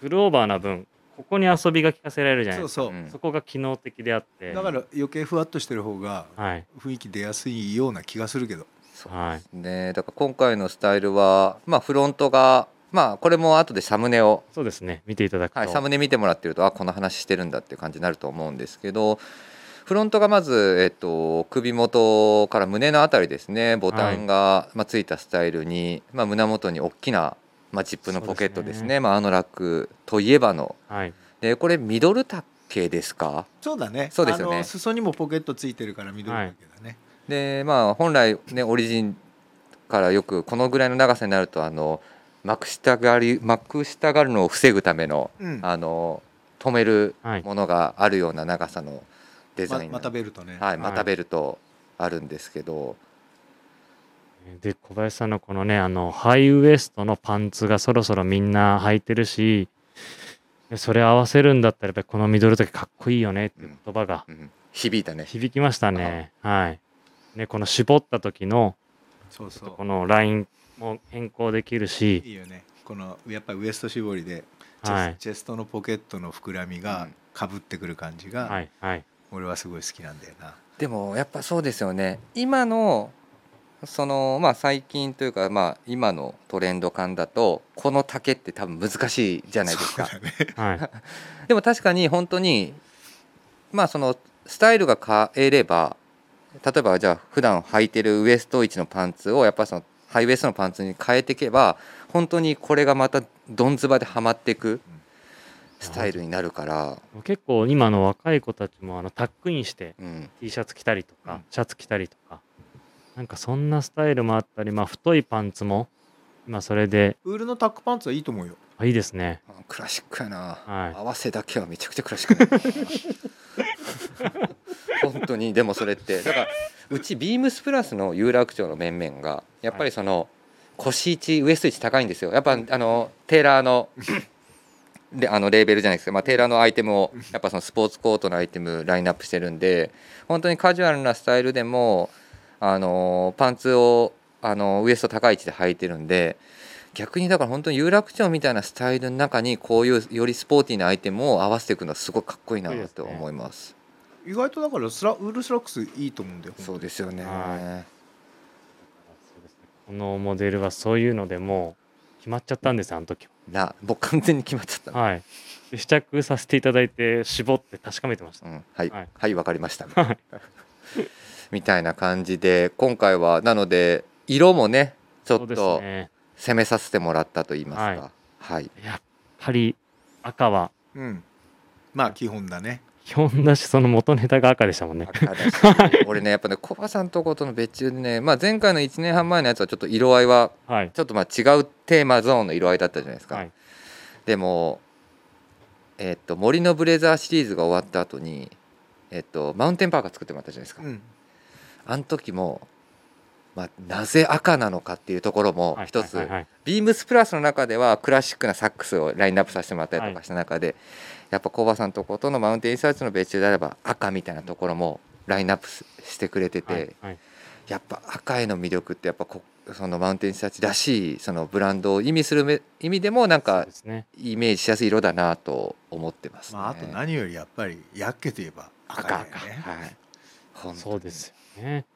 グローバーな分ここに遊びが効かせられるじゃないですか。そうそう、うん。そこが機能的であって。だから余計ふわっとしてる方がはい。雰囲気出やすいような気がするけど。そうはい。ねだから今回のスタイルはまあフロントがまあこれも後でサムネをそうですね。見ていただくと、はい、サムネ見てもらってるとあこの話してるんだっていう感じになると思うんですけどフロントがまず、えっと、首元から胸のあたりですね。ボタンが、まあ、ついたスタイルに、まあ、胸元に大きな、まあ、ジップのポケットですね。ね。まあ、あのラックといえばの。はい。でこれミドル丈ですか？そうだね。そうですよね。裾にもポケットついてるから緑だけだね、でまあ本来ねオリジンからよくこのぐらいの長さになるとあのまくしたがりまくしたがるのを防ぐためのうん。あの止めるはい。ものがあるような長さのデザイン。なままたベルトね、はい、またベルトあるんですけど、で小林さんのこのねあのハイウエストのパンツがそろそろみんな履いてるしでそれ合わせるんだったらやっぱりこのミドル丈かっこいいよねっていう言葉がうん。響いたね。響きましたね。はい。ねこの絞った時のそうそう。このラインも変更できるし、いいよね。このやっぱりウエスト絞りでチェス,、はい。チェストのポケットの膨らみがかぶってくる感じが、はいはい。俺はすごい好きなんだよな。でもやっぱそうですよね。今のそのまあ最近というかまあ今のトレンド感だとこの丈って多分難しいじゃないですか。ね。はい。でも確かに本当にまあそのスタイルが変えれば例えばじゃあ普段履いてるウエスト位置のパンツをやっぱそのハイウエストのパンツに変えていけば本当にこれがまたどんずばではまっていくスタイルになるから、結構今の若い子たちもあのタックインしてうん、T シャツ着たりとか、うん。シャツ着たりとかなんかそんなスタイルもあったりまあ太いパンツも今それで。ウールのタックパンツはいいと思うよ。あいいですね。クラシックやな、はい。合わせだけはめちゃくちゃクラシックやな。本当に。でもそれってだからうちビームスプラスの有楽町の面々がやっぱりその腰位置ウエスト位置高いんですよ。やっぱあのテーラーのであのレーベルじゃないですか、まあ、テーラーのアイテムをやっぱそのスポーツコートのアイテムラインナップしてるんで本当にカジュアルなスタイルでもあのパンツをあのウエスト高い位置で履いてるんで逆にだから本当に有楽町みたいなスタイルの中にこういうよりスポーティーなアイテムを合わせていくのはすごいかっこいいなと思います。意外とだからスラウールスラックスいいと思うんだよそうですよね。はそうですねこのモデルはそういうのでもう決まっちゃったんですあの時な、僕完全に決まっちゃった。ははいで試着させていただいて絞って確かめてましたうん、はい、はいはい、わかりました。はいみたいな感じで、今回はなので色もね、ちょっとね。攻めさせてもらったと言いますか。はい、やっぱり赤はうん。まあ基本だね。基本だしその元ネタが赤でしたもんね。赤だし。俺ねやっぱねコバさんとことの別注でね、まあ、前回の1年半前のやつはちょっと色合いははい。ちょっとまあ違うテーマゾーンの色合いだったじゃないですか、はい。でもえっと森のブレザーシリーズが終わった後にえっとマウンテンパーカー作ってもらったじゃないですか、うんあの時も、まあ、なぜ赤なのかっていうところもはい一つ、はいはいはい。ビームスプラスの中ではクラシックなサックスをラインナップさせてもらったりとかした中で、やっぱコバさんとことのマウンテンリサーチの別注であれば赤みたいなところもラインナップししてくれてて、はいはい。やっぱ赤への魅力ってやっぱこそのマウンテンリサーチらしいそのブランドを意味するめ意味でもなんかですね。イメージしやすい色だなと思ってます、ね。まああと何よりやっぱりヤッケといえば赤だよ赤ねはい。本当に。そうです。よね。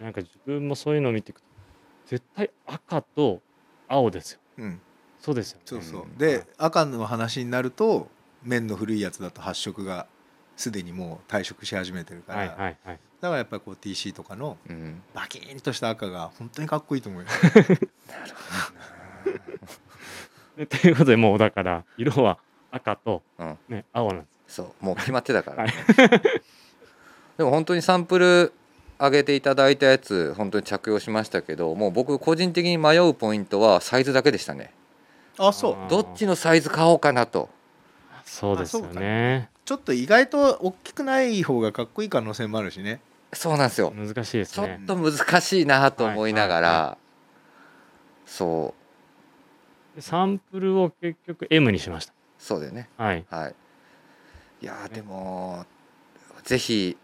なんか自分もそういうのを見ていくと絶対赤と青ですよ。うん。そうですよね。そうそう。うん。で赤の話になると綿の古いやつだと発色がすでにもう退色し始めてるから、はいはいはい。だからやっぱりこう TC とかのうん。バキーンとした赤が本当にかっこいいと思うよ。で ということでもうだから色は赤と、うん。ね、青なんです。そう。もう決まってたから、はい。でも本当にサンプル上げていただいたやつ本当に着用しましたけどもう僕個人的に迷うポイントはサイズだけでしたね。あそう。どっちのサイズ買おうかなと。そうですよね。ちょっと意外と大きくない方がかっこいい可能性もあるしね。そうなんですよ。難しいですちょっねと難しいなと思いながら、はいはそでサンプルを結局 M にしましうそうだよね。たはい。はい。いやーでもぜひ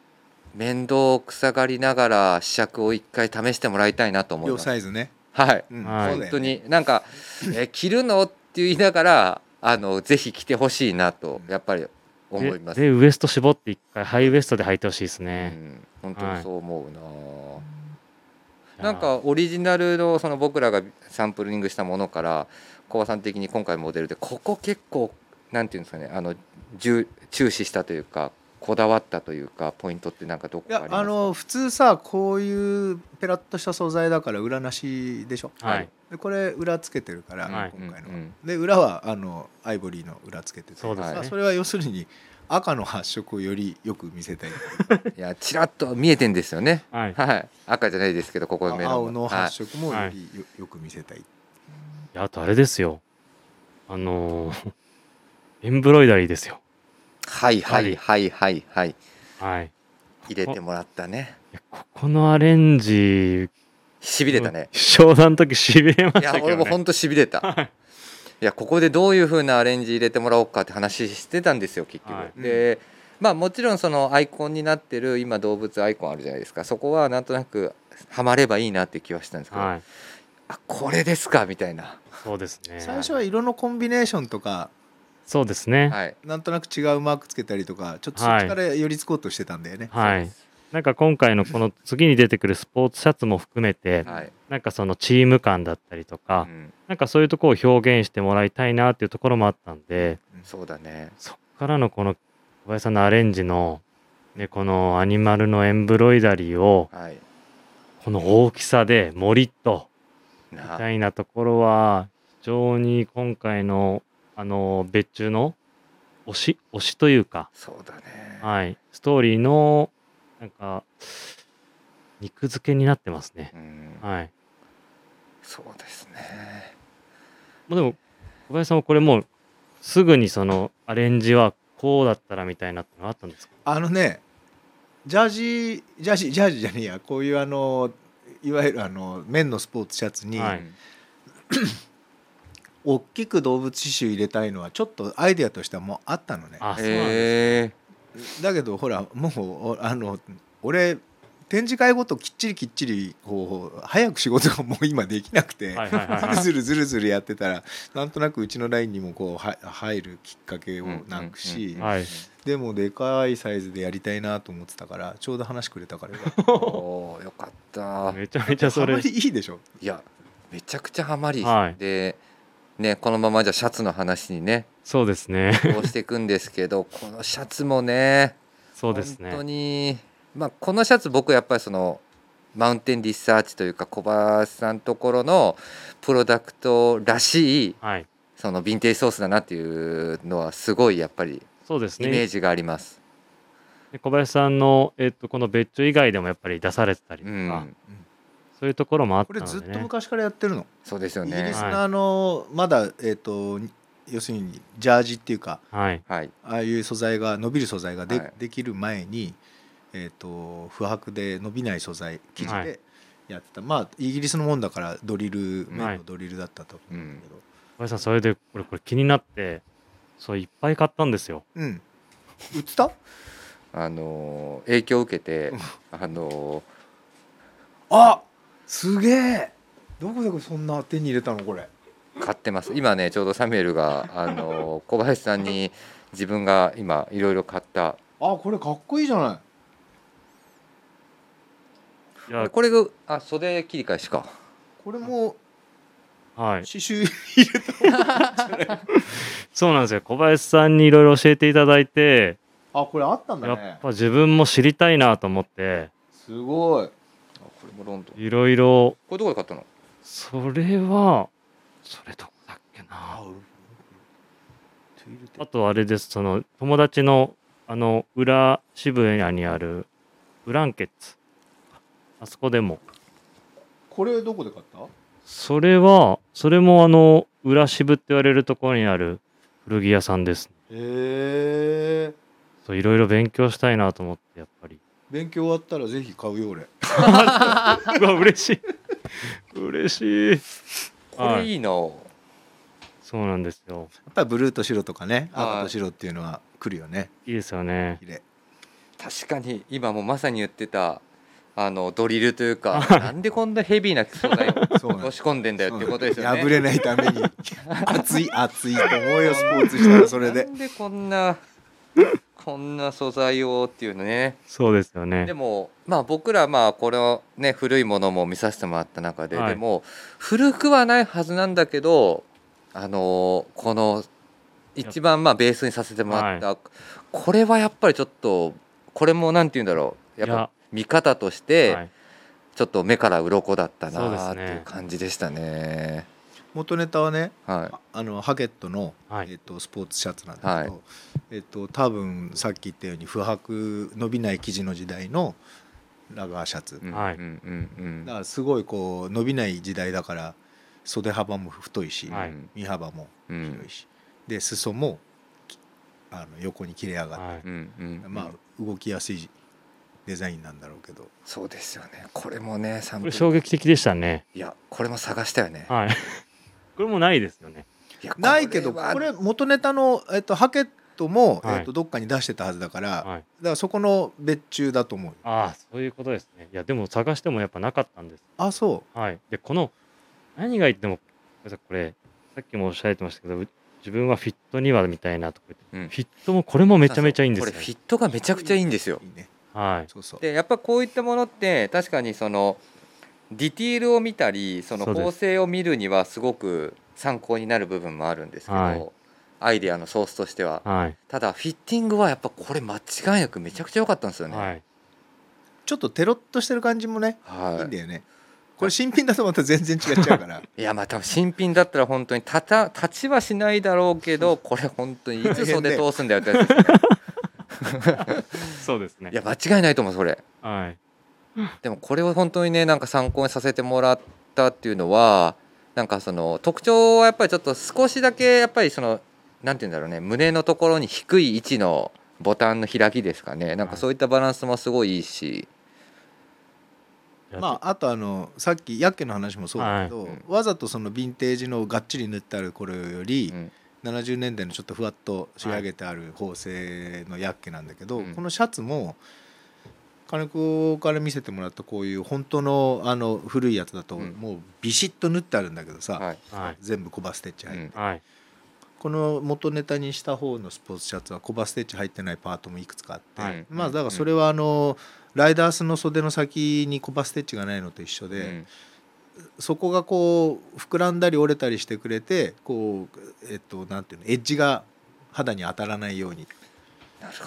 面倒くさがりながら試着を一回試してもらいたいなと思い両ます。サイズね、はい。うん。はい本当になんか「え着るの?」って言いながらあのぜひ着てほしいなとやっぱり思います。ででウエスト絞って一回ハイウエストで履いてほしいですうね、ん、本当にそう思うな、いやなんかオリジナルのその僕らがサンプリングしたものから小葉さん的に今回モデルでここ結構なんていうんですかねあの重注視したというかこだわったというかポイントってなんかどこいやかありますか？あの普通さこういうペラッとした素材だから裏なしでしょ、はい。でこれ裏つけてるから、はい。今回のは、うんうんで裏はあのアイボリーの裏つけてて。そうですね。まあそれは要するに赤の発色をよりよく見せたい。いやちらっと見えてんですよね。はい。はい。赤じゃないですけどここ目の青のはい。発色もよりよ,、よく見せたい。であとあれですよ。あのーエンブロイダリーですよはいはいはいはいはい。はい。入れてもらったね。いやここのアレンジ。しびれたね。商談の時しびれまいやしたけど、ね、俺も本当しびれた。はい。いやここでどういう風なアレンジ入れてもらおうかって話してたんですよ結局、はい。でまあもちろんそのアイコンになってる今動物アイコンあるじゃないですか。そこはなんとなくハマればいいなって気はしたんですけど、はい。あこれですかみたいな、そうですね。最初は色のコンビネーションとかそうですね。はい、なんとなく違うマークつけたりとかちょっとそっちから寄りつこうとしてたんだよね、はい。なんか今回のこの次に出てくるスポーツシャツも含めて、はい。なんかそのチーム感だったりとか、うん。なんかそういうところを表現してもらいたいなっていうところもあったんでそうだね。そっからのこの小林さんのアレンジの、ね、このアニマルのエンブロイダリーをはい。この大きさでもりっとみなたいなところは非常に今回のあの別注の推し？推しというか、そうだね。はい、ストーリーのなんか肉付けになってますね。うん。はい、そうですね。もうでも小林さんもこれもうすぐにそのアレンジはこうだったらみたいなってのがあったんですか？あのねジャージジャージジャージじゃねえや。こういうあのいわゆるあの綿のスポーツシャツに、はい。う ん大きく動物刺繍入れたいのはちょっとアイデアとしてはもうあったのね。あそうなんですへえだけどほらもうおあの俺展示会ごときっちりきっちりこう早く仕事がもう今できなくて、ずるずるずるずるやってたらなんとなくうちのラインにもこうは入るきっかけをなくし、うんうんはい。でもでかいサイズでやりたいなと思ってたからちょうど話くれたからよかった。おーよかった。めちゃめちゃそれ。いいでしょ？いやめちゃくちゃハマり、はい。でねこのままじゃシャツの話にねそうですね。こうしていくんですけど このシャツもねそうです本当ねにまあこのシャツ僕やっぱりそのマウンテンリサーチというか小林さんところのプロダクトらしいはい。そのヴィンテージソースだなっていうのはすごいやっぱりそうですイメーねジがあります。で小林さんの、えっとこの別注以外でもやっぱり出されてたりとか、うんそういうところもあっこたので、ね、れずっと昔からやってるの、そうですよイギねリスのあのまだえっ、と要するにジャージっていうかはい。はい。ああいう素材が伸びる素材がで,、はい。できる前に、えー、と不白で伸びない素材生地はでやってた、まあイギリスのもんだからドリルはい。綿のドリルだったと思うんだけど、小林さんそれで俺これ気になってそういっぱい買ったんですよ。うん。売ってた？あのー影響を受けてあのあすげえ。どこでそんな手に入れたのこれ。ー買ってます。今ねちょうどサミュエルがあのー 小林さんに自分が今いろいろ買った。あこれかっこいいじゃない。いや。これがあ袖切り返しか。これもはい。刺繍入れた そうなんですよ。小林さんにいろいろ教えていただいて。あこれあったんだやっねぱ自分も知りたいなと思って。すごいロンドンいろいろ。これどこで買ったの？それはそれどこだっけな。あとあれです。その友達のあの裏渋谷にあるブランケッツ。あそこでも。これどこで買った？それはそれもあの裏渋って言われるところにある古着屋さんですへえそういろいろ勉強したいなと思ってやっぱり勉強終わったらぜひ買うよ俺。うわ嬉しい。嬉しい。これいいな、そうなんですよ。やっぱりブルーと白とかねはい。赤と白っていうのは来るよね。いいですよね。確かに今もまさに言ってたあのドリルというかはい なんでこんなヘビーな素材を押し込んでんだよっていうことですよね。破れないために。熱い熱いと思うよスポーツしたらそれで。なんでこんなこんな素材をっていうのね。そうですよね。でもまあ僕らまあこれをね古いものも見させてもらった中で、はい。でも古くはないはずなんだけどあのこの一番まあベースにさせてもらった、これはやっぱりちょっとこれもなんて言うんだろう。やっぱ見方としてはい。ちょっと目から鱗だったなっていう感じでしたね。元ネタはねはああのハゲットの、はい。えっとスポーツシャツなんだけど、はえっと多分さっき言ったように不白伸びない生地の時代のラガーシャツ、い、うん。はい。うんうんうん。だからすごいこう伸びない時代だから袖幅も太いし、はい。身幅もうん。広いし、で裾もきあの横に切れ上がって、はい。うんうんうん。まあ動きやすいデザインなんだろうけど。そうですよね。これもねサンこれプル衝撃的でしたね。いやこれも探したよね。はい。これもないですよね。ないけどこれはこれ元ネタの、えっと、ハケットも、はいえっと、どっかに出してたはずだから、だかはいらそこの別注だと思うああそういうことですね。いやでも探してもやっぱなかったんです。あそはい。でこの何が言ってもこれさっきもおっしゃられてましたけどう自分はフィットにはみたいなとか言ってうん。フィットもこれもめちゃめちゃいいんですよこれフィットがめちゃくちゃいいんですよ。ういいね。はい。そうそう。でやっぱこういったものって確かにそのディティールを見たりその構成を見るにはすごく参考になる部分もあるんですけど、はいアイデアのソースとしては。はい。ただフィッティングはやっぱこれ間違いなくめちゃくちゃ良かったんですよね。はい。ちょっとテロッとしてる感じもねい。いはんだよね。これ新品だとまた全然違っちゃうから。い、いやまあ多分新品だったら本当に立た立ちはしないだろうけどこれ本当にいつ袖通すんだよってやつですね。そうですね。いや間違いないと思うそれ。はい。でもこれを本当にねなんか参考にさせてもらったっていうのはなんかその特徴はやっぱりちょっと少しだけやっぱりそのなんて言うんだろうね胸のところに低い位置のボタンの開きですかね。なんかそういったバランスもすごいいいし、まああとあのさっきヤッケの話もそうだけど、はい。うんわざとそのヴィンテージのがっちり塗ってあるこれよりう、ん。70年代のちょっとふわっと仕上げてある縫製のヤッケなんだけど、うん。このシャツも金子から見せてもらったこういう本当のあの古いやつだとうん。もうビシッと縫ってあるんだけどさ、はい。はい。全部コバステッチ入って、うん。はいこの元ネタにした方のスポーツシャツはコバステッチ入ってないパートもいくつかあって、はい。まあだからそれはあのライダースの袖の先にコバステッチがないのと一緒で、うん。そこがこう膨らんだり折れたりしてくれてこうえっとなんていうのエッジが肌に当たらないように。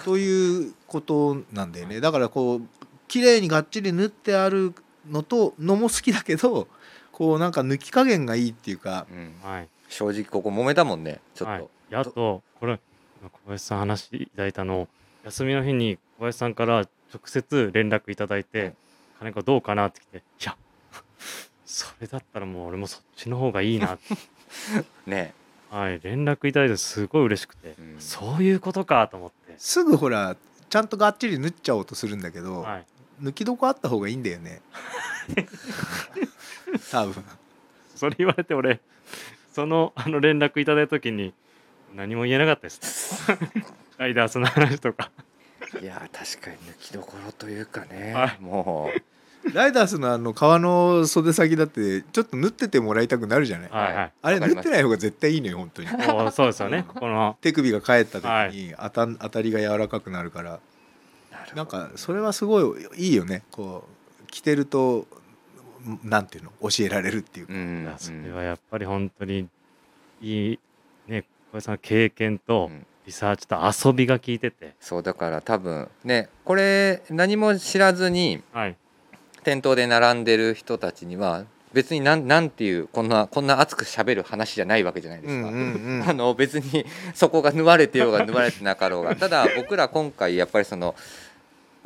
ということなんだよね。だからこう綺麗にがっちり縫ってあるのとのも好きだけどこうなんか抜き加減がいいっていうかうん。はい正直ここ揉めたもんね。ちょっと、はい、やっとこれ小林さん話いただいたの。休みの日に小林さんから直接連絡いただいて「金子どうかな?」って来て「いや それだったらもう俺もそっちの方がいいな」ね。はい。連絡いただいてすごい嬉しくて、うん。そういうことかと思って、すぐほらちゃんとがっちり縫っちゃおうとするんだけど、はい、抜きどこあった方がいいんだよね。多分。それ言われて俺そのあの連絡いただいた時に何も言えなかったです。ライダースの話とか。いや確かに抜きどころというかね、はい。もライダースのあの革の袖先だってちょっと縫っててもらいたくなるじゃない、うはいはい。あれ縫ってない方が絶対いいのよ本当に。おそうですよね。この手首が返った時はに当た当たりが柔らかくなるから。なるほど。なんかそれはすごいいいよね。こう着てるとなんていうの教えられるっていうか、うん。それはやっぱり本当にいいね小林さんの経験とうん。リサーチと遊びが効いてて、そうだから多分ねこれ何も知らずにはい。店頭で並んでる人たちには別になんなんていうこんなこんな熱く喋る話じゃないわけじゃないですか。うん。あの別にそこが縫われてようが縫われてなかろうが。ただ僕ら今回やっぱりその、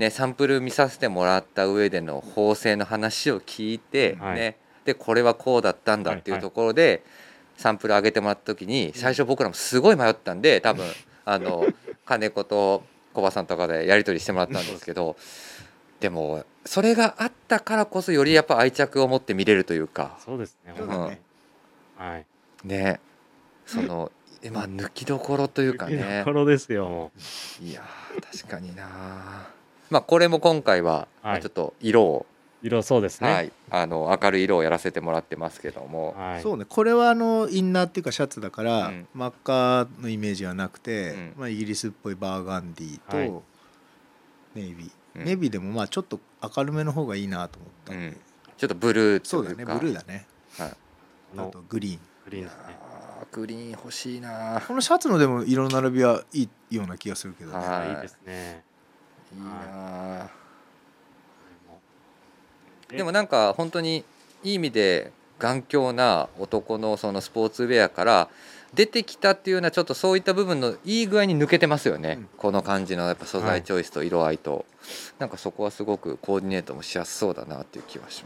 ね、サンプル見させてもらった上での縫製の話を聞いて、はい。ね、でこれはこうだったんだっていうところで、サンプル上げてもらった時に最初僕らもすごい迷ったんで多分 あの金子と小葉さんとかでやり取りしてもらったんですけどでもそれがあったからこそよりやっぱ愛着を持って見れるというか。そうですねそうだね。はい。ね。そのまあ抜きどころというかね。ところですよもいやー確かになまあこれも今回はちょっと色を、う色そうですね。はい、あの明るい色をやらせてもらってますけども、はい。そうね。これはあのインナーっていうかシャツだから、うん。真っ赤のイメージはなくて、うん。まあ、イギリスっぽいバーガンディと、はい。ネイビー、うん。ネイビーでもまあちょっと明るめの方がいいなと思った。んで、うん。ちょっとブルーそうだね。ブルーだね。はい、こあのとグリーン。グリーンですね。グリーン欲しいなこのシャツのでも色の並びはいいような気がするけどね。はい。あいいですねい。いなえでもなんか本当にいい意味で頑強な男のそのスポーツウェアから出てきたっていうようなちょっとそういった部分のいい具合に抜けてますよね、うん。この感じのやっぱ素材チョイスと色合いと、なんかそこはすごくコーディネートもしやすそうだなっていう気はし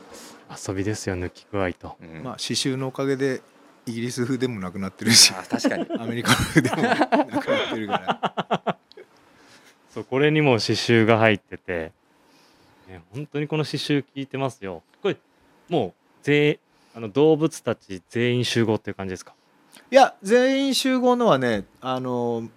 ます、遊びですよ抜き具合と。うん。まあ刺繍のおかげでイギリス風でもなくなってるし。確かに。アメリカ風でもなくなってるからそうこれにも刺繍が入ってて、ね、本当にこの刺繍聞いてますよ。これもう全あの動物たち全員集合っていう感じですか？いや全員集合のはねあの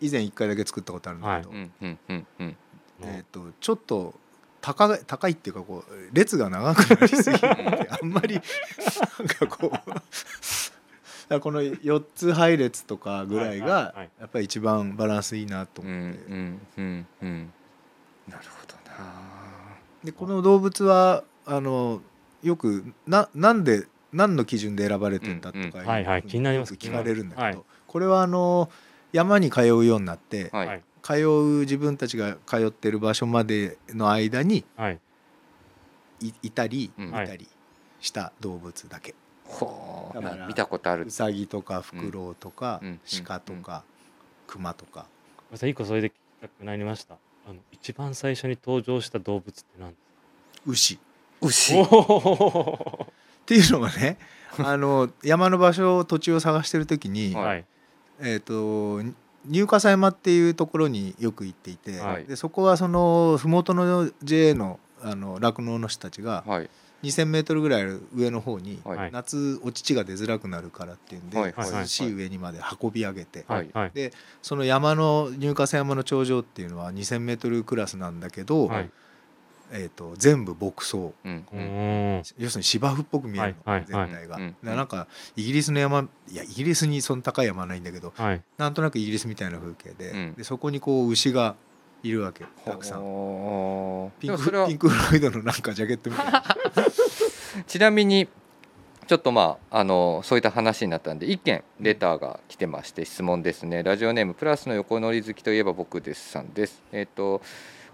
以前1回だけ作ったことあるんだけど、うんうんうんうん。えー、とちょっと高い高いっていうかこう列が長くなりすぎてあんまりなんかこうらこの4つ配列とかぐらいはいはいがはい。やっぱり一番バランスいいなとうん思って、なるほどな。でこの動物はあのよくななんで何の基準で選ばれてんだとか聞かれるんだけど、はい。これはあの山に通うようになって、はい、はい。通う自分たちが通ってる場所までの間にはい。いいたり、うん。いたりした動物だけ、ほう。だから見たことある。ウサギとかフクロウとか、うん。鹿とか、クマとか。ごめんなさい一個それで聞きたくなりました。あの一番最初に登場した動物って何です牛。牛。かおっていうのがねあの山の場所土地を探してる時に、はい。はいえー、と入笠山っていうところによく行っていて、はい。でそこはその麓の JA のあの酪農の人たちがはい2,000メートルぐらい上の方に、はい。はい。夏お乳が出づらくなるからっていうんで、はいはい涼しい上にまで運び上げて、はい。はい。でその山の入笠山の頂上っていうのは2,000メートルクラスなんだけど、はい。えー、と全部牧草。うん。要するに芝生っぽく見えるの、全体が。なんかイギリスの山いやイギリスにそんな高い山はないんだけどはい。なんとなくイギリスみたいな風景で,、うん。でそこにこう牛がいるわけたくさん。ピンクフロイドのなんかジャケットみたいな。ちなみにちょっとまああのそういった話になったんで一件レターが来てまして質問ですねラジオネームプラスの横乗り好きといえば僕ですさんですえっ、と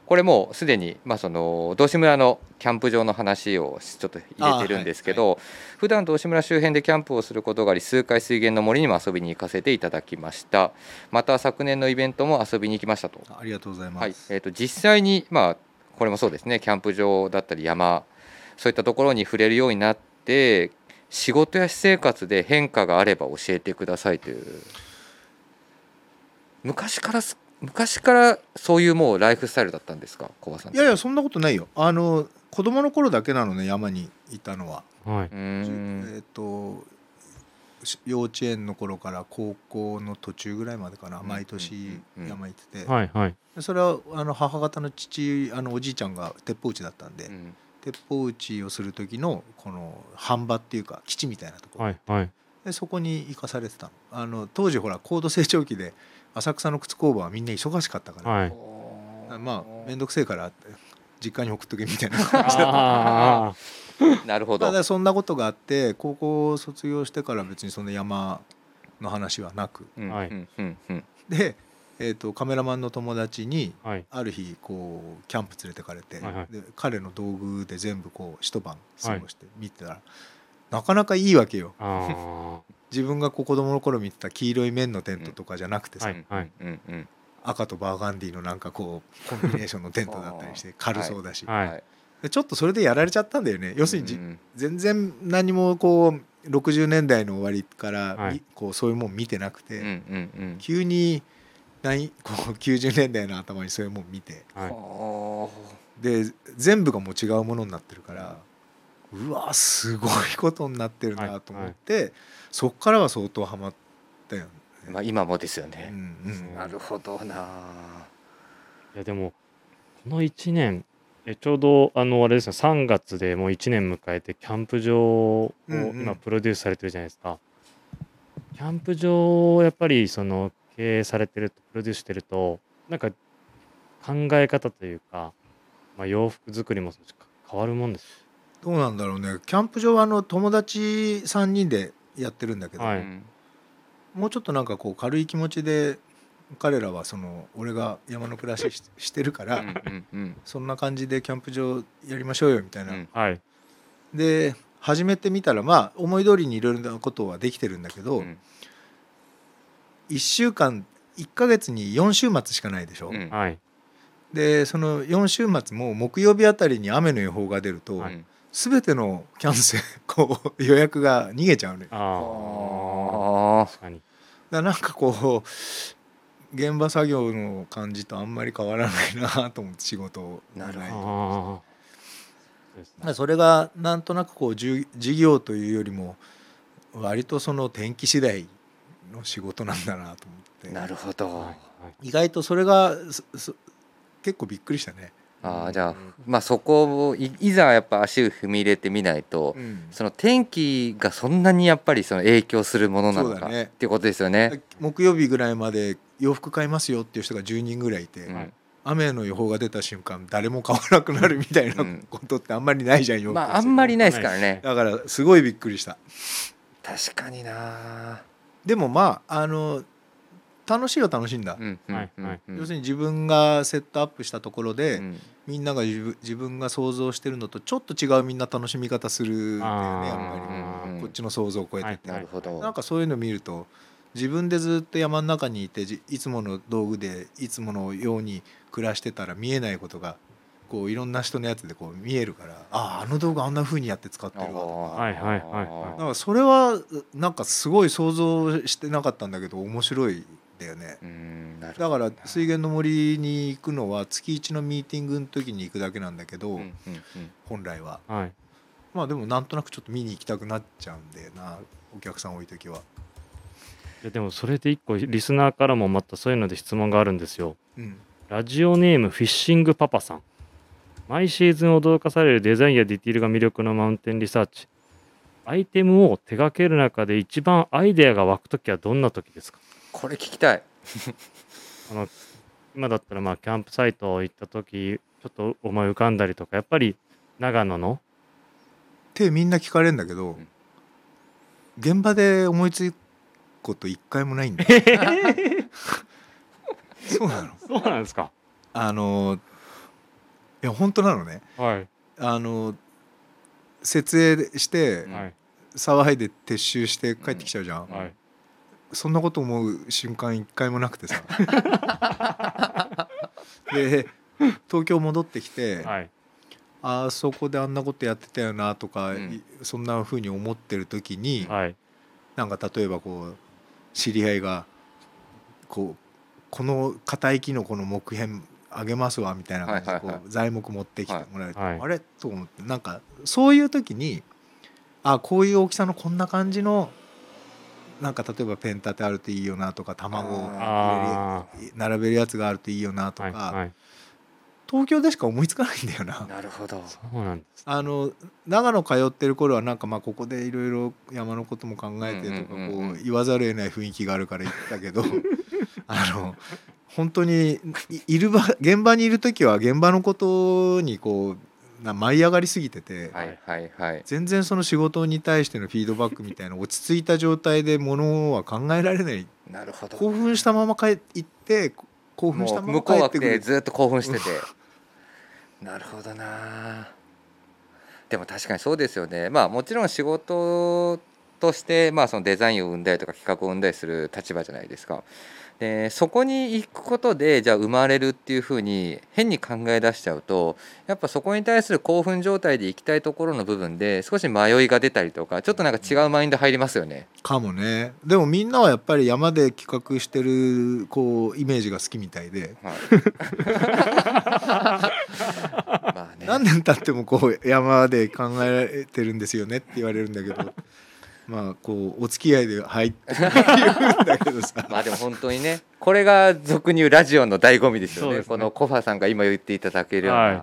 これもうすでに、まあ、その道志村のキャンプ場の話をちょっと入れてるんですけど、普段道志村周辺でキャンプをすることがあり数回水源の森にも遊びに行かせていただきました。また昨年のイベントも遊びに行きましたと,、ありがとうございます、はい。えー、と実際にまあこれもそうですね。キャンプ場だったり山そういったところに触れるようになって仕事や私生活で変化があれば教えてくださいという。昔からす昔からそういうもうライフスタイルだったんですか？小葉さん。いやいやそんなことないよ。あの子供の頃だけなのね山にいたのは、はい。えっ、とし幼稚園の頃から高校の途中ぐらいまでかな、うん毎年山行ってて、はいはい。でそれはあの母方の父あのおじいちゃんが鉄砲撃ちだったんで、うん。鉄砲撃ちをする時のこの飯場っていうか基地みたいなところ、はいはい。でそこに行かされてたの。あの当時ほら高度成長期で浅草の靴工場はみんな忙しかったから、はい。まあ面倒くせえから実家に送っとけみたいな感じだった。なるほど。ただそんなことがあって高校を卒業してから別にその山の話はなく。うんはい。うんうんうん。で、えー、とカメラマンの友達にはい。ある日こうキャンプ連れてかれて、はいはい。で彼の道具で全部こう一晩過ごして見てたら、なかなかいいわけよ。あ自分がこう子供の頃見てた黄色い綿のテントとかじゃなくてさ、はいはい。うんうん赤とバーガンディのなんかこうコンビネーションのテントだったりして軽そうだし、ちょっとそれでやられちゃったんだよね。要するにじ、うん全然何もこう60年代の終わりから、はい。みこうそういうもん見てなくて、うんうんうん。急に何こう90年代の頭にそういうもん見て。はい。はで全部がもう違うものになってるからうわすごいことになってるなと思って、そっからは相当ハマったよね。あまあ今もですようんね、うんなるほどないやでもこの1年えちょうどあのあれですね3月でもう1年迎えてキャンプ場をうんうん今プロデュースされてるじゃないですか。キャンプ場をやっぱりその経営されてるとプロデュースしてるとなんか考え方というか、まあ、洋服作りも変わるもんです。どうなんだろうね。キャンプ場はあの友達3人でやってるんだけど、はい。うんもうちょっとなんかこう軽い気持ちで彼らはその俺が山の暮らしししてるから、うんうんうん。そんな感じでキャンプ場やりましょうよみたいな、うん。はい。で始めてみたらまあ思い通りにいろいろなことはできてるんだけど、うん。1週間1ヶ月に4週末しかないでしょ、うん。はい。でその4週末も木曜日あたりに雨の予報が出ると、うん全てのキャンセル こう予約が逃げちゃうのよ。だかあああ確かに。らなんかこう現場作業の感じとあんまり変わらないなと思って仕事を。なるほど。ああそれがなんとなくこうじゅ事業というよりも割とその天気次第の仕事なんだなと思って。なるほど、はいはい。意外とそれがすす結構びっくりしたね。ああじゃあまあそこをいいざやっぱ足を踏み入れてみないと、その天気がそんなにやっぱりその影響するものなのか、ね。っていうことですよね。木曜日ぐらいまで洋服買いますよっていう人が10人ぐらいいて、うん雨の予報が出た瞬間誰も買わなくなるみたいなうん。ことってあんまりないじゃん洋服。まああんまりないですからね。だからすごいびっくりした。確かにな。でもまああの楽しいは楽しいんだ、うん要するに自分がセットアップしたところで、うん。みんなが自分自分が想像してるのとちょっと違うみんな楽しみ方するんだよねやっぱうんりこっちの想像を超えてて、なるほど。なんかそういうの見ると自分でずっと山の中にいてじいつもの道具でいつものように暮らしてたら見えないことがこういろんな人のやつでこう見えるからあああの道具あんな風にやって使ってるわ。とかはいはいはいはい。だからそれはなんかすごい想像してなかったんだけど面白いんだよね。だどから水源の森に行くのは月1のミーティングの時に行くだけなんだけど、うんうんうん。本来は。はい。まあでもなんとなくちょっと見に行きたくなっちゃうんだよなお客さん多い時は。いやでもそれで一個リスナーからもまたそういうので質問があるんですよ。うん。ラジオネームフィッシングパパさん。毎シーズン驚かされるデザインやディティールが魅力のマウンテンリサーチ。アイテムを手掛ける中で一番アイデアが湧くときはどんな時ですか？これ聞きたい。あの今だったらまあキャンプサイト行った時ちょっと思い浮かんだりとかやっぱり長野の？ってみんな聞かれるんだけど、ん。現場で思いつくこと一回もないんだ そうなの。そうなんですか？あのや本当なのね。はい。あの設営してうん。はい。騒いで撤収して帰ってきちゃうじゃん、はいそんなこと思う瞬間一回もなくてさ。で東京戻ってきて、はい。あそこであんなことやってたよなとか、うん。いそんな風に思ってる時に、はい。なんか例えばこう知り合いがこうこの硬いキノコの木片あげますわみたいな感じでこう、材木持ってきてもらえると、はい。あれ？と思って。なんかそういう時にあこういう大きさのこんな感じのなんか例えばペン立てあるといいよなとか卵を並べるやつがあるといいよなとか、はいはい。東京でしか思いつかないんだよな。なるほど。そうなんです。あの長野通ってる頃はなんかまあここでいろいろ山のことも考えてとかこう言わざるを得ない雰囲気があるから言ったけど あの本当にいいる場現場にいる時は現場のことにこうな舞い上がりすぎてて、はいはいはい。全然その仕事に対してのフィードバックみたいな落ち着いた状態でものは考えられない。なるほど。興奮したまま帰って行って興奮したまま帰ってくる。でずっと興奮してて。なるほどな。でも確かにそうですよね。まあもちろん仕事としてまあそのデザインを生んだりとか企画を生んだりする立場じゃないですかでそこに行くことでじゃあ生まれるっていうふうに変に考え出しちゃうとやっぱそこに対する興奮状態で行きたいところの部分で少し迷いが出たりとかちょっとなんか違うマインド入りますよね。かもね。でもみんなはやっぱり山で企画してるこうイメージが好きみたいで。はい、まあね。何年経ってもこう山で考えられてるんですよねって言われるんだけどまあこうお付き合いで入って言うんだけどさ。まあでも本当にねこれが俗に言うラジオの醍醐味ですよね。ね。このコファさんが今言っていただけるような、はい。な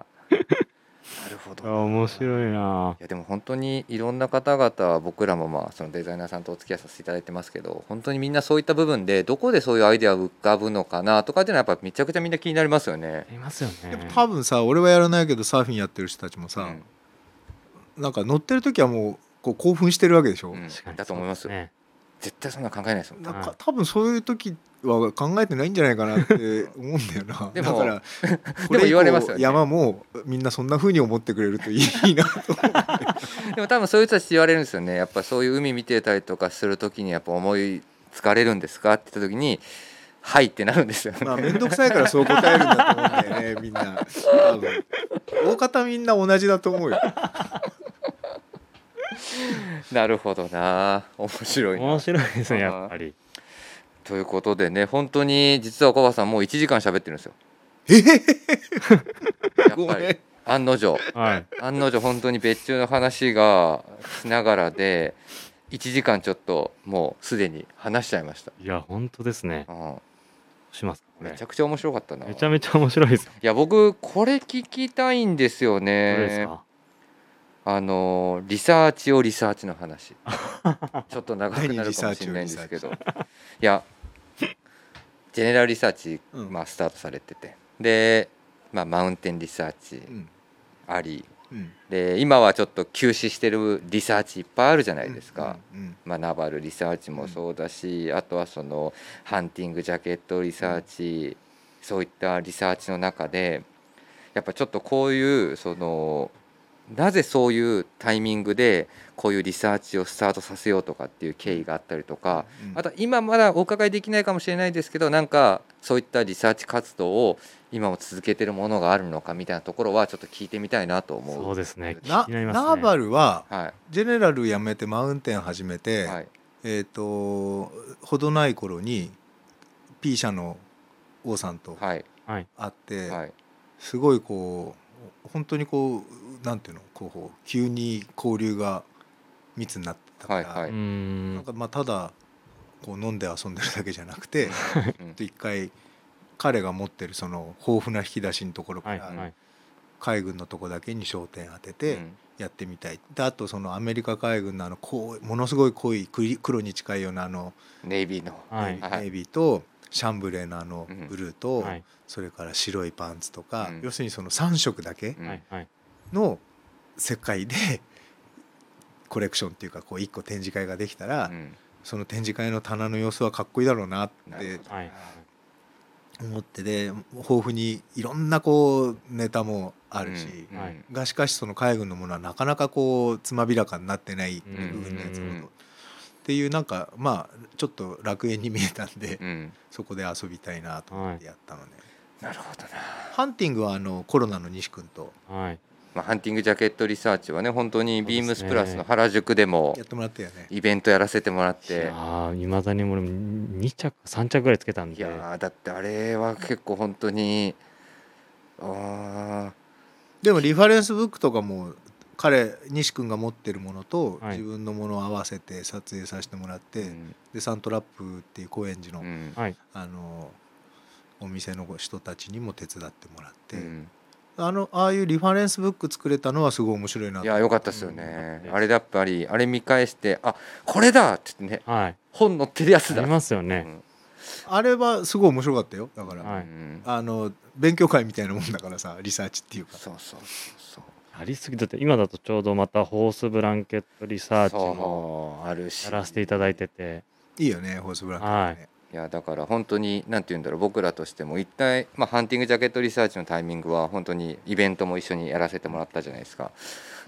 るほど。面白いな。いやでも本当にいろんな方々僕らもまあそのデザイナーさんとお付き合いさせていただいてますけど本当にみんなそういった部分でどこでそういうアイデアを浮かぶのかなとかっていうのはやっぱめちゃくちゃみんな気になりますよね。いますよでもね多分さ俺はやらないけどサーフィンやってる人たちもさ、うん。なんか乗ってる時はもうこう興奮してるわけでしょ、うん。確かに。だと思います。ね。絶対そんな考えないですもん。なん。か多分そういう時は考えてないんじゃないかなって思うんだよな。でもだからこれ以言われますよね。降山もみんなそんな風に思ってくれるといいなと思うでも多分そういう人たち言われるんですよね。やっぱそういう海見てたりとかする時にやっぱ思いつかれるんですかって言った時に「はい」ってなるんですよね。まあ面倒くさいからそう答えるんだと思うんだよねみんな。多分。大方みんな同じだと思うよ なるほどな。面白いな。面白いですねやっぱり。ということでね本当に実は小川さんもう1時間喋ってるんですよ。え？やっぱり。案の定。はい。案の定本当に別注の話がしながらで1時間ちょっともうすでに話しちゃいました。いや本当ですね。うん。しますめちゃくちゃ面白かったな。めちゃめちゃ面白いですいや僕これ聞きたいんですよどれですね。かあのリサーチをリサーチの話。ちょっと長くなるかもしれないんですけど。いやジェネラルリサーチ、うん。まあ、スタートされてて。で、まあ、マウンテンリサーチうん。あり。うん。で今はちょっと休止してるリサーチいっぱいあるじゃないですか、うんまあ、ナバルリサーチもそうだし、あとはそのハンティングジャケットリサーチ、そういったリサーチの中でやっぱちょっとこういうそのなぜそういうタイミングでこういうリサーチをスタートさせようとかっていう経緯があったりとか、うんあと今まだお伺いできないかもしれないですけどなんかそういったリサーチ活動を今も続けてるものがあるのかみたいなところはちょっと聞いてみたいなと思う。そうですね。ね。ナーバルははい。ジェネラル辞めてマウンテン始めて、はい。えっ、と程ない頃に P 社の王さんとはい。はい。会って、はい。すごいこう本当にこうなんていうのこう急に交流が密になったか。ら、はいはい。うーん。なんかまあただこう飲んで遊んでるだけじゃなくてうん。一回彼が持ってるその豊富な引き出しのところから海軍のとこだけに焦点当ててうん。やってみたい、であとそのアメリカ海軍のあのこうものすごい濃い黒黒に近いようなあのネイビーの。はい。ネイビーとシャンブレーのあのうん。ブルーと、はい。それから白いパンツとか、うん。要するにその3色だけうんはいはいの世界でコレクションっていうかこう1個展示会ができたら、うん。その展示会の棚の様子はかっこいいだろうなって思ってで豊富にいろんなこうネタもあるし、がしかしその海軍のものはなかなかこうつまびらかになってない部うん。分のやつうんもと。っていうなんかまあちょっと楽園に見えたんで、うん。そこで遊びたいなと思ってやったのね、なるほどな、ハンティングはあのコロナの西君とはいまあ、ハンティングジャケットリサーチはね本当にビームスプラスの原宿でもやってもらったよね。イベントやらせてもらって。ああいまだに俺も2着3着ぐらいつけたんいでやーだってあれは結構本当にあでもリファレンスブックとかも彼西君が持ってるものとはい。自分のものを合わせて撮影させてもらって、ーうん。でサントラップっていう高円寺の,、うん。はいあのお店の人たちにも手伝ってもらって、うんあのああいうリファレンスブック作れたのはすごい面白いないや良かったですよね、うん。あれやっぱりあれ見返してあこれだ！って言ってねはい。本載ってるやあつだ。りますよね、あれはすごい面白かったよ。だから、はい。うん。あの勉強会みたいなもんだからさリサーチっていうか。そうそうそうありすぎだって今だとちょうどまたホースブランケットリサーチもそうあるし。やらせていただいてて。いいよねホースブランケットね、いやだから本当に何て言うんだろう僕らとしても一体、まあ、ハンティングジャケットリサーチのタイミングは本当にイベントも一緒にやらせてもらったじゃないですか。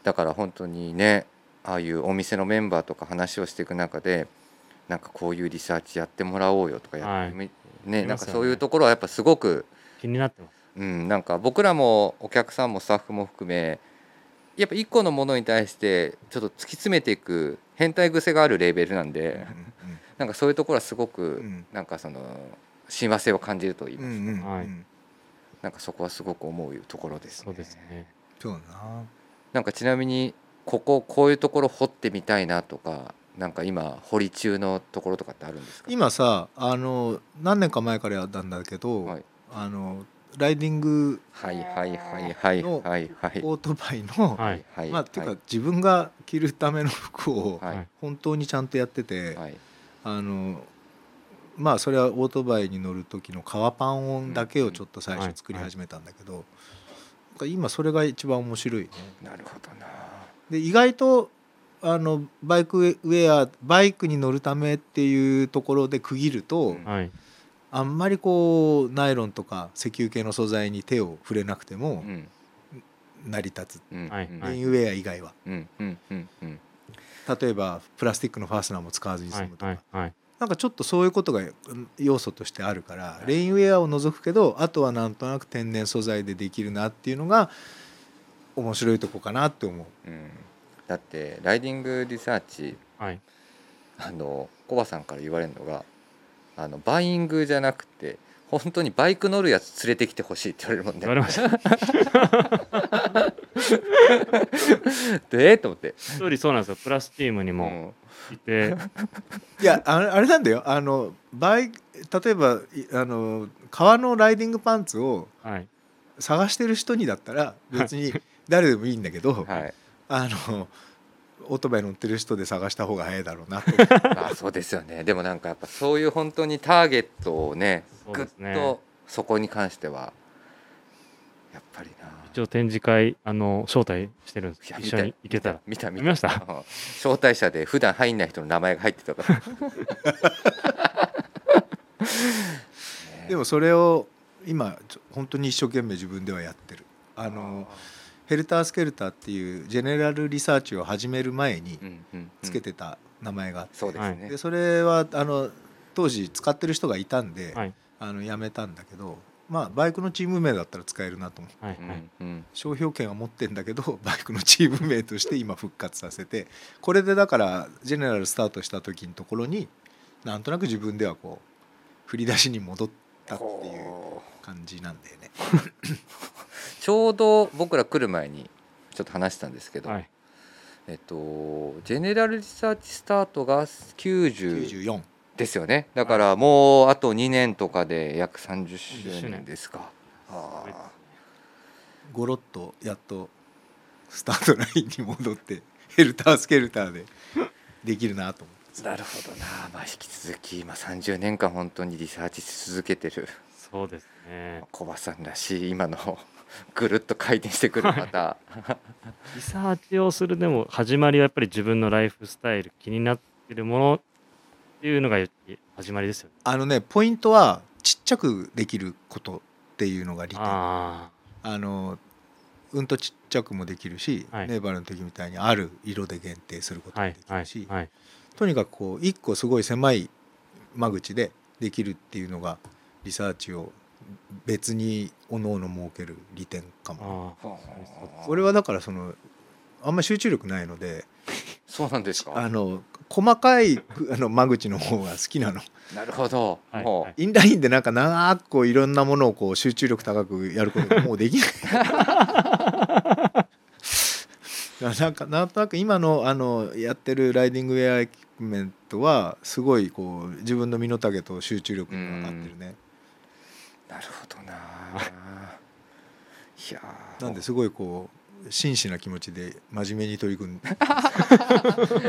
だから本当にねああいうお店のメンバーとか話をしていく中でなんかこういうリサーチやってもらおうよとかやってみ、ねなんかそういうところはやっぱすごく、気になってます。うん、なんか僕らもお客さんもスタッフも含めやっぱ一個のものに対してちょっと突き詰めていく変態癖があるレーベルなんで、なんかそういうところはすごく、ん。なんかその親和性を感じると言いうんますか、うんうんうん。はい。なんかそこはすごく思うところですね。そうですね。そうだな。なんかちなみにこここういうところ掘ってみたいなとかなんか今掘り中のところとかってあるんですか？今さあの何年か前からやったんだけど、はい。あのライディングはいはいはいはいのはいはい。オートバイの、はい。はいまあっていうはか自分が着るための服を本当にちゃんとやってて、はいあのまあそれはオートバイに乗る時の革パン音だけをちょっと最初作り始めたんだけど、今それが一番面白いね。なるほどな。で意外とあのバイクウェアバイクに乗るためっていうところで区切ると、うんはい。あんまりこうナイロンとか石油系の素材に手を触れなくてもうん。成り立つ、うん。レインウェア以外は。うんうんうんうん例えばプラスチックのファスナーも使わずに済はいむとか、はいはいなんかちょっとそういうことがうん要素としてあるからレインウェアを除くけどあとはなんとなく天然素材でできるなっていうのが面白いとこかなって思う。うん。だってライディングリサーチはい。あのコバさんから言われるのがあのバイイングじゃなくて本当にバイク乗るやつ連れてきてほしいって言われるもんね。言われました。でえーと思って、一人そうなんですよ。プラスチームにうもん。いて、いやあれあれなんだよ。あのバイ例えばいあの革のライディングパンツをはい。探してる人にだったら別に誰でもいいんだけど、はい。あのオートバイ乗ってる人で探した方が早いだろうなと。ま あそうですよね。でもなんかやっぱそういう本当にターゲットをねぐっとそこに関してはやっぱりな。一応展示会あの招待してるんです。いや一緒に行けたら。見た見見ました？うん招待者で普段入んない人の名前が入ってたから。でもそれを今ちょ本当に一生懸命自分ではやってる。あのヘルタースケルターっていうジェネラルリサーチを始める前につけてた名前があって、そうですね。でそれはあの当時使ってる人がいたんで、はい。あのやめたんだけどまあバイクのチーム名だったら使えるなと思って。商標権は持ってんだけど バイクのチーム名として今復活させてこれでだからジェネラルスタートした時のところになんとなく自分ではこう振り出しに戻ったっていう。感じなんだよね。ちょうど僕ら来る前にちょっと話したんですけど、はい。えっとジェネラルリサーチスタートが90 94ですよね。だからもうあと2年とかで約30周周年年ですか。ああゴロッとやっとスタートラインに戻ってヘルタースケルターでできるなと思ってなるほどな、まあ、引き続き今30年間本当にリサーチし続けてる。そうですね。小葉さんらしい今のぐるっと回転してくるまた リサーチをするでも始まりはやっぱり自分のライフスタイル気になってるものっていうのが始まりですよね。あのねポイントはちっちゃくできることっていうのが利点ああのうんとちっちゃくもできるし、はい。ネイバルの時みたいにある色で限定することもできるし、はいはい。とにかくこう一個すごい狭い間口でできるっていうのがリサーチを別におのおの設ける利点かも。あ俺はだからそのあんまり集中力ないので そうなんですか？あの細かいあの間口の方が好きなの。なるほど、はいインラインでなんか長くこういろんなものをこう集中力高くやることが もうできない。なんかなんとなく今のあのやってるライディングウェアエキプメントはすごいこう自分の身の丈と集中力が上がってるねなるほどな。いやー。なんですごいこう真摯な気持ちで真面目に取り組んで。い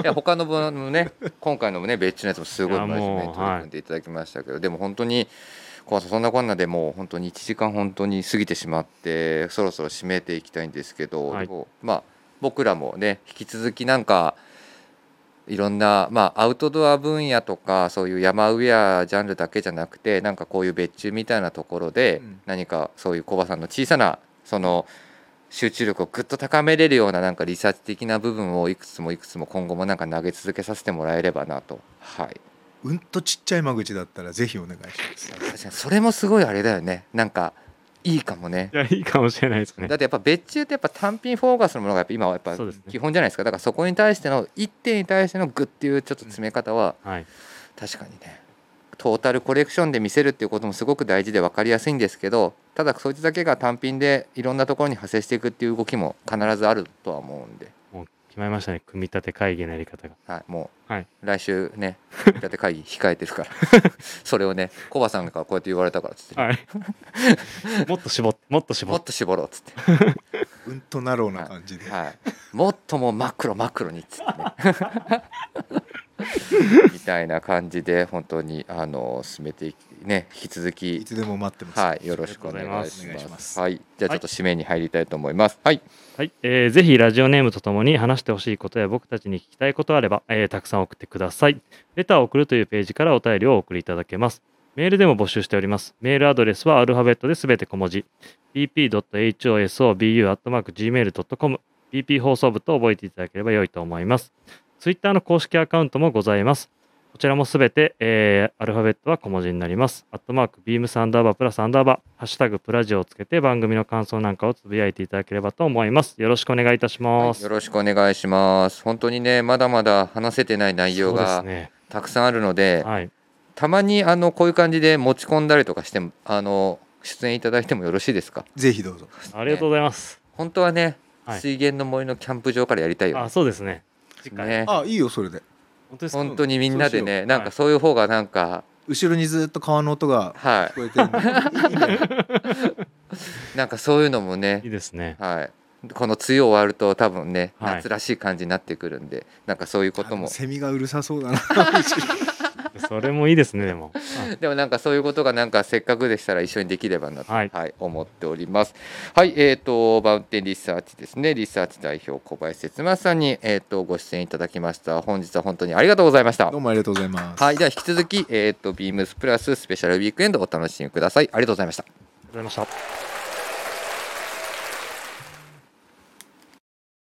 や他の分のね今回のもね別注のやつもすごい真面目に取り組んでいただきましたけど、でも本当にこうそんなこんなでもう本当に1時間本当に過ぎてしまってそろそろ締めていきたいんですけど、はい。まあ僕らもね引き続きなんかいろんな、まあ、アウトドア分野とかそういう山ウェアジャンルだけじゃなくてなんかこういう別注みたいなところでうん。何かそういうコバさんの小さなその集中力をぐっと高めれるようななんかリサーチ的な部分をいくつもいくつも今後もなんか投げ続けさせてもらえればなと。はい。うんとちっちゃい間口だったらぜひお願いします。それもすごいあれだよね。なんかいいかもね。いやいいかもしれないですね。だってやっぱ別注ってやっぱ単品フォーカスのものがやっぱ今はやっぱ基本じゃないですか。だからそこに対しての一点に対してのグッっていうちょっと詰め方ははい。確かにね。トータルコレクションで見せるっていうこともすごく大事で分かりやすいんですけどただそいつだけが単品でいろんなところに派生していくっていう動きも必ずあるとは思うんで、決まりましたね。組み立て会議のやり方が。はい、もうはい。来週ね 組み立て会議控えてるから。それをねコバさんからこうやって言われたからっつって、はい。もっと絞ってもっと絞っ。もってと絞ろうっつって、うんとなろうな感じで、はい、もっともうマクロマクロにっつってね。みたいな感じで本当にあの進めていきね引き続きいつでも待ってます、はい、よろしくお願いしま。すすはい、じゃあちょっと締めに入りたいと思います。はい、はい、えーぜひラジオネームとともに話してほしいことや僕たちに聞きたいことあれば、えーたくさん送ってください。レターを送るというページからお便りをお送りいただけます。メールでも募集しております。メールアドレスはアルファベットですべて小文字。pp.hosobu.gmail.com pp 放送部と覚えていただければ良いと思います。ツイッターの公式アカウントもございます。こちらもすべて、えーアルファベットは小文字になります。アットマーク、ビームスアンダーバープラスアンダーバー、ハッシュタグプラジオをつけて番組の感想なんかをつぶやいていただければと思います。よろしくお願いいたします。よろしくお願いします。本当にね、まだまだ話せてない内容がね。たくさんあるので、はい。たまにあのこういう感じで持ち込んだりとかしても、あの出演いただいてもよろしいですか？ぜひどうぞありがとうございます。本当はね、はい水源の森のキャンプ場からやりたいよあ、そうですね。ね。あいいよそれで本当にみんなでね、なんかそういう方がなんか、後ろにずっと川の音がは聞こえてるんでいいねい、なんかそういうのもねいい、ですね。はい。この梅雨終わると多分ね、はい。夏らしい感じになってくるんで、なんかそういうことも。あセミがうるさそうだな それもいいですね、でも。あ でもなんかそういうことがなんかせっかくでしたら一緒にできればなと、ははいい思っております。はい、えっ、とマウンテンリサーチですね、リサーチ代表小林節正さんにえっ、とご出演いただきました。本日は本当にありがとうございましたどう。もありがとうございますはい、では引き続きえっ、とビームスプラススペシャルウィークエンドをお楽しみください。ありがとうございました。りがとうございました。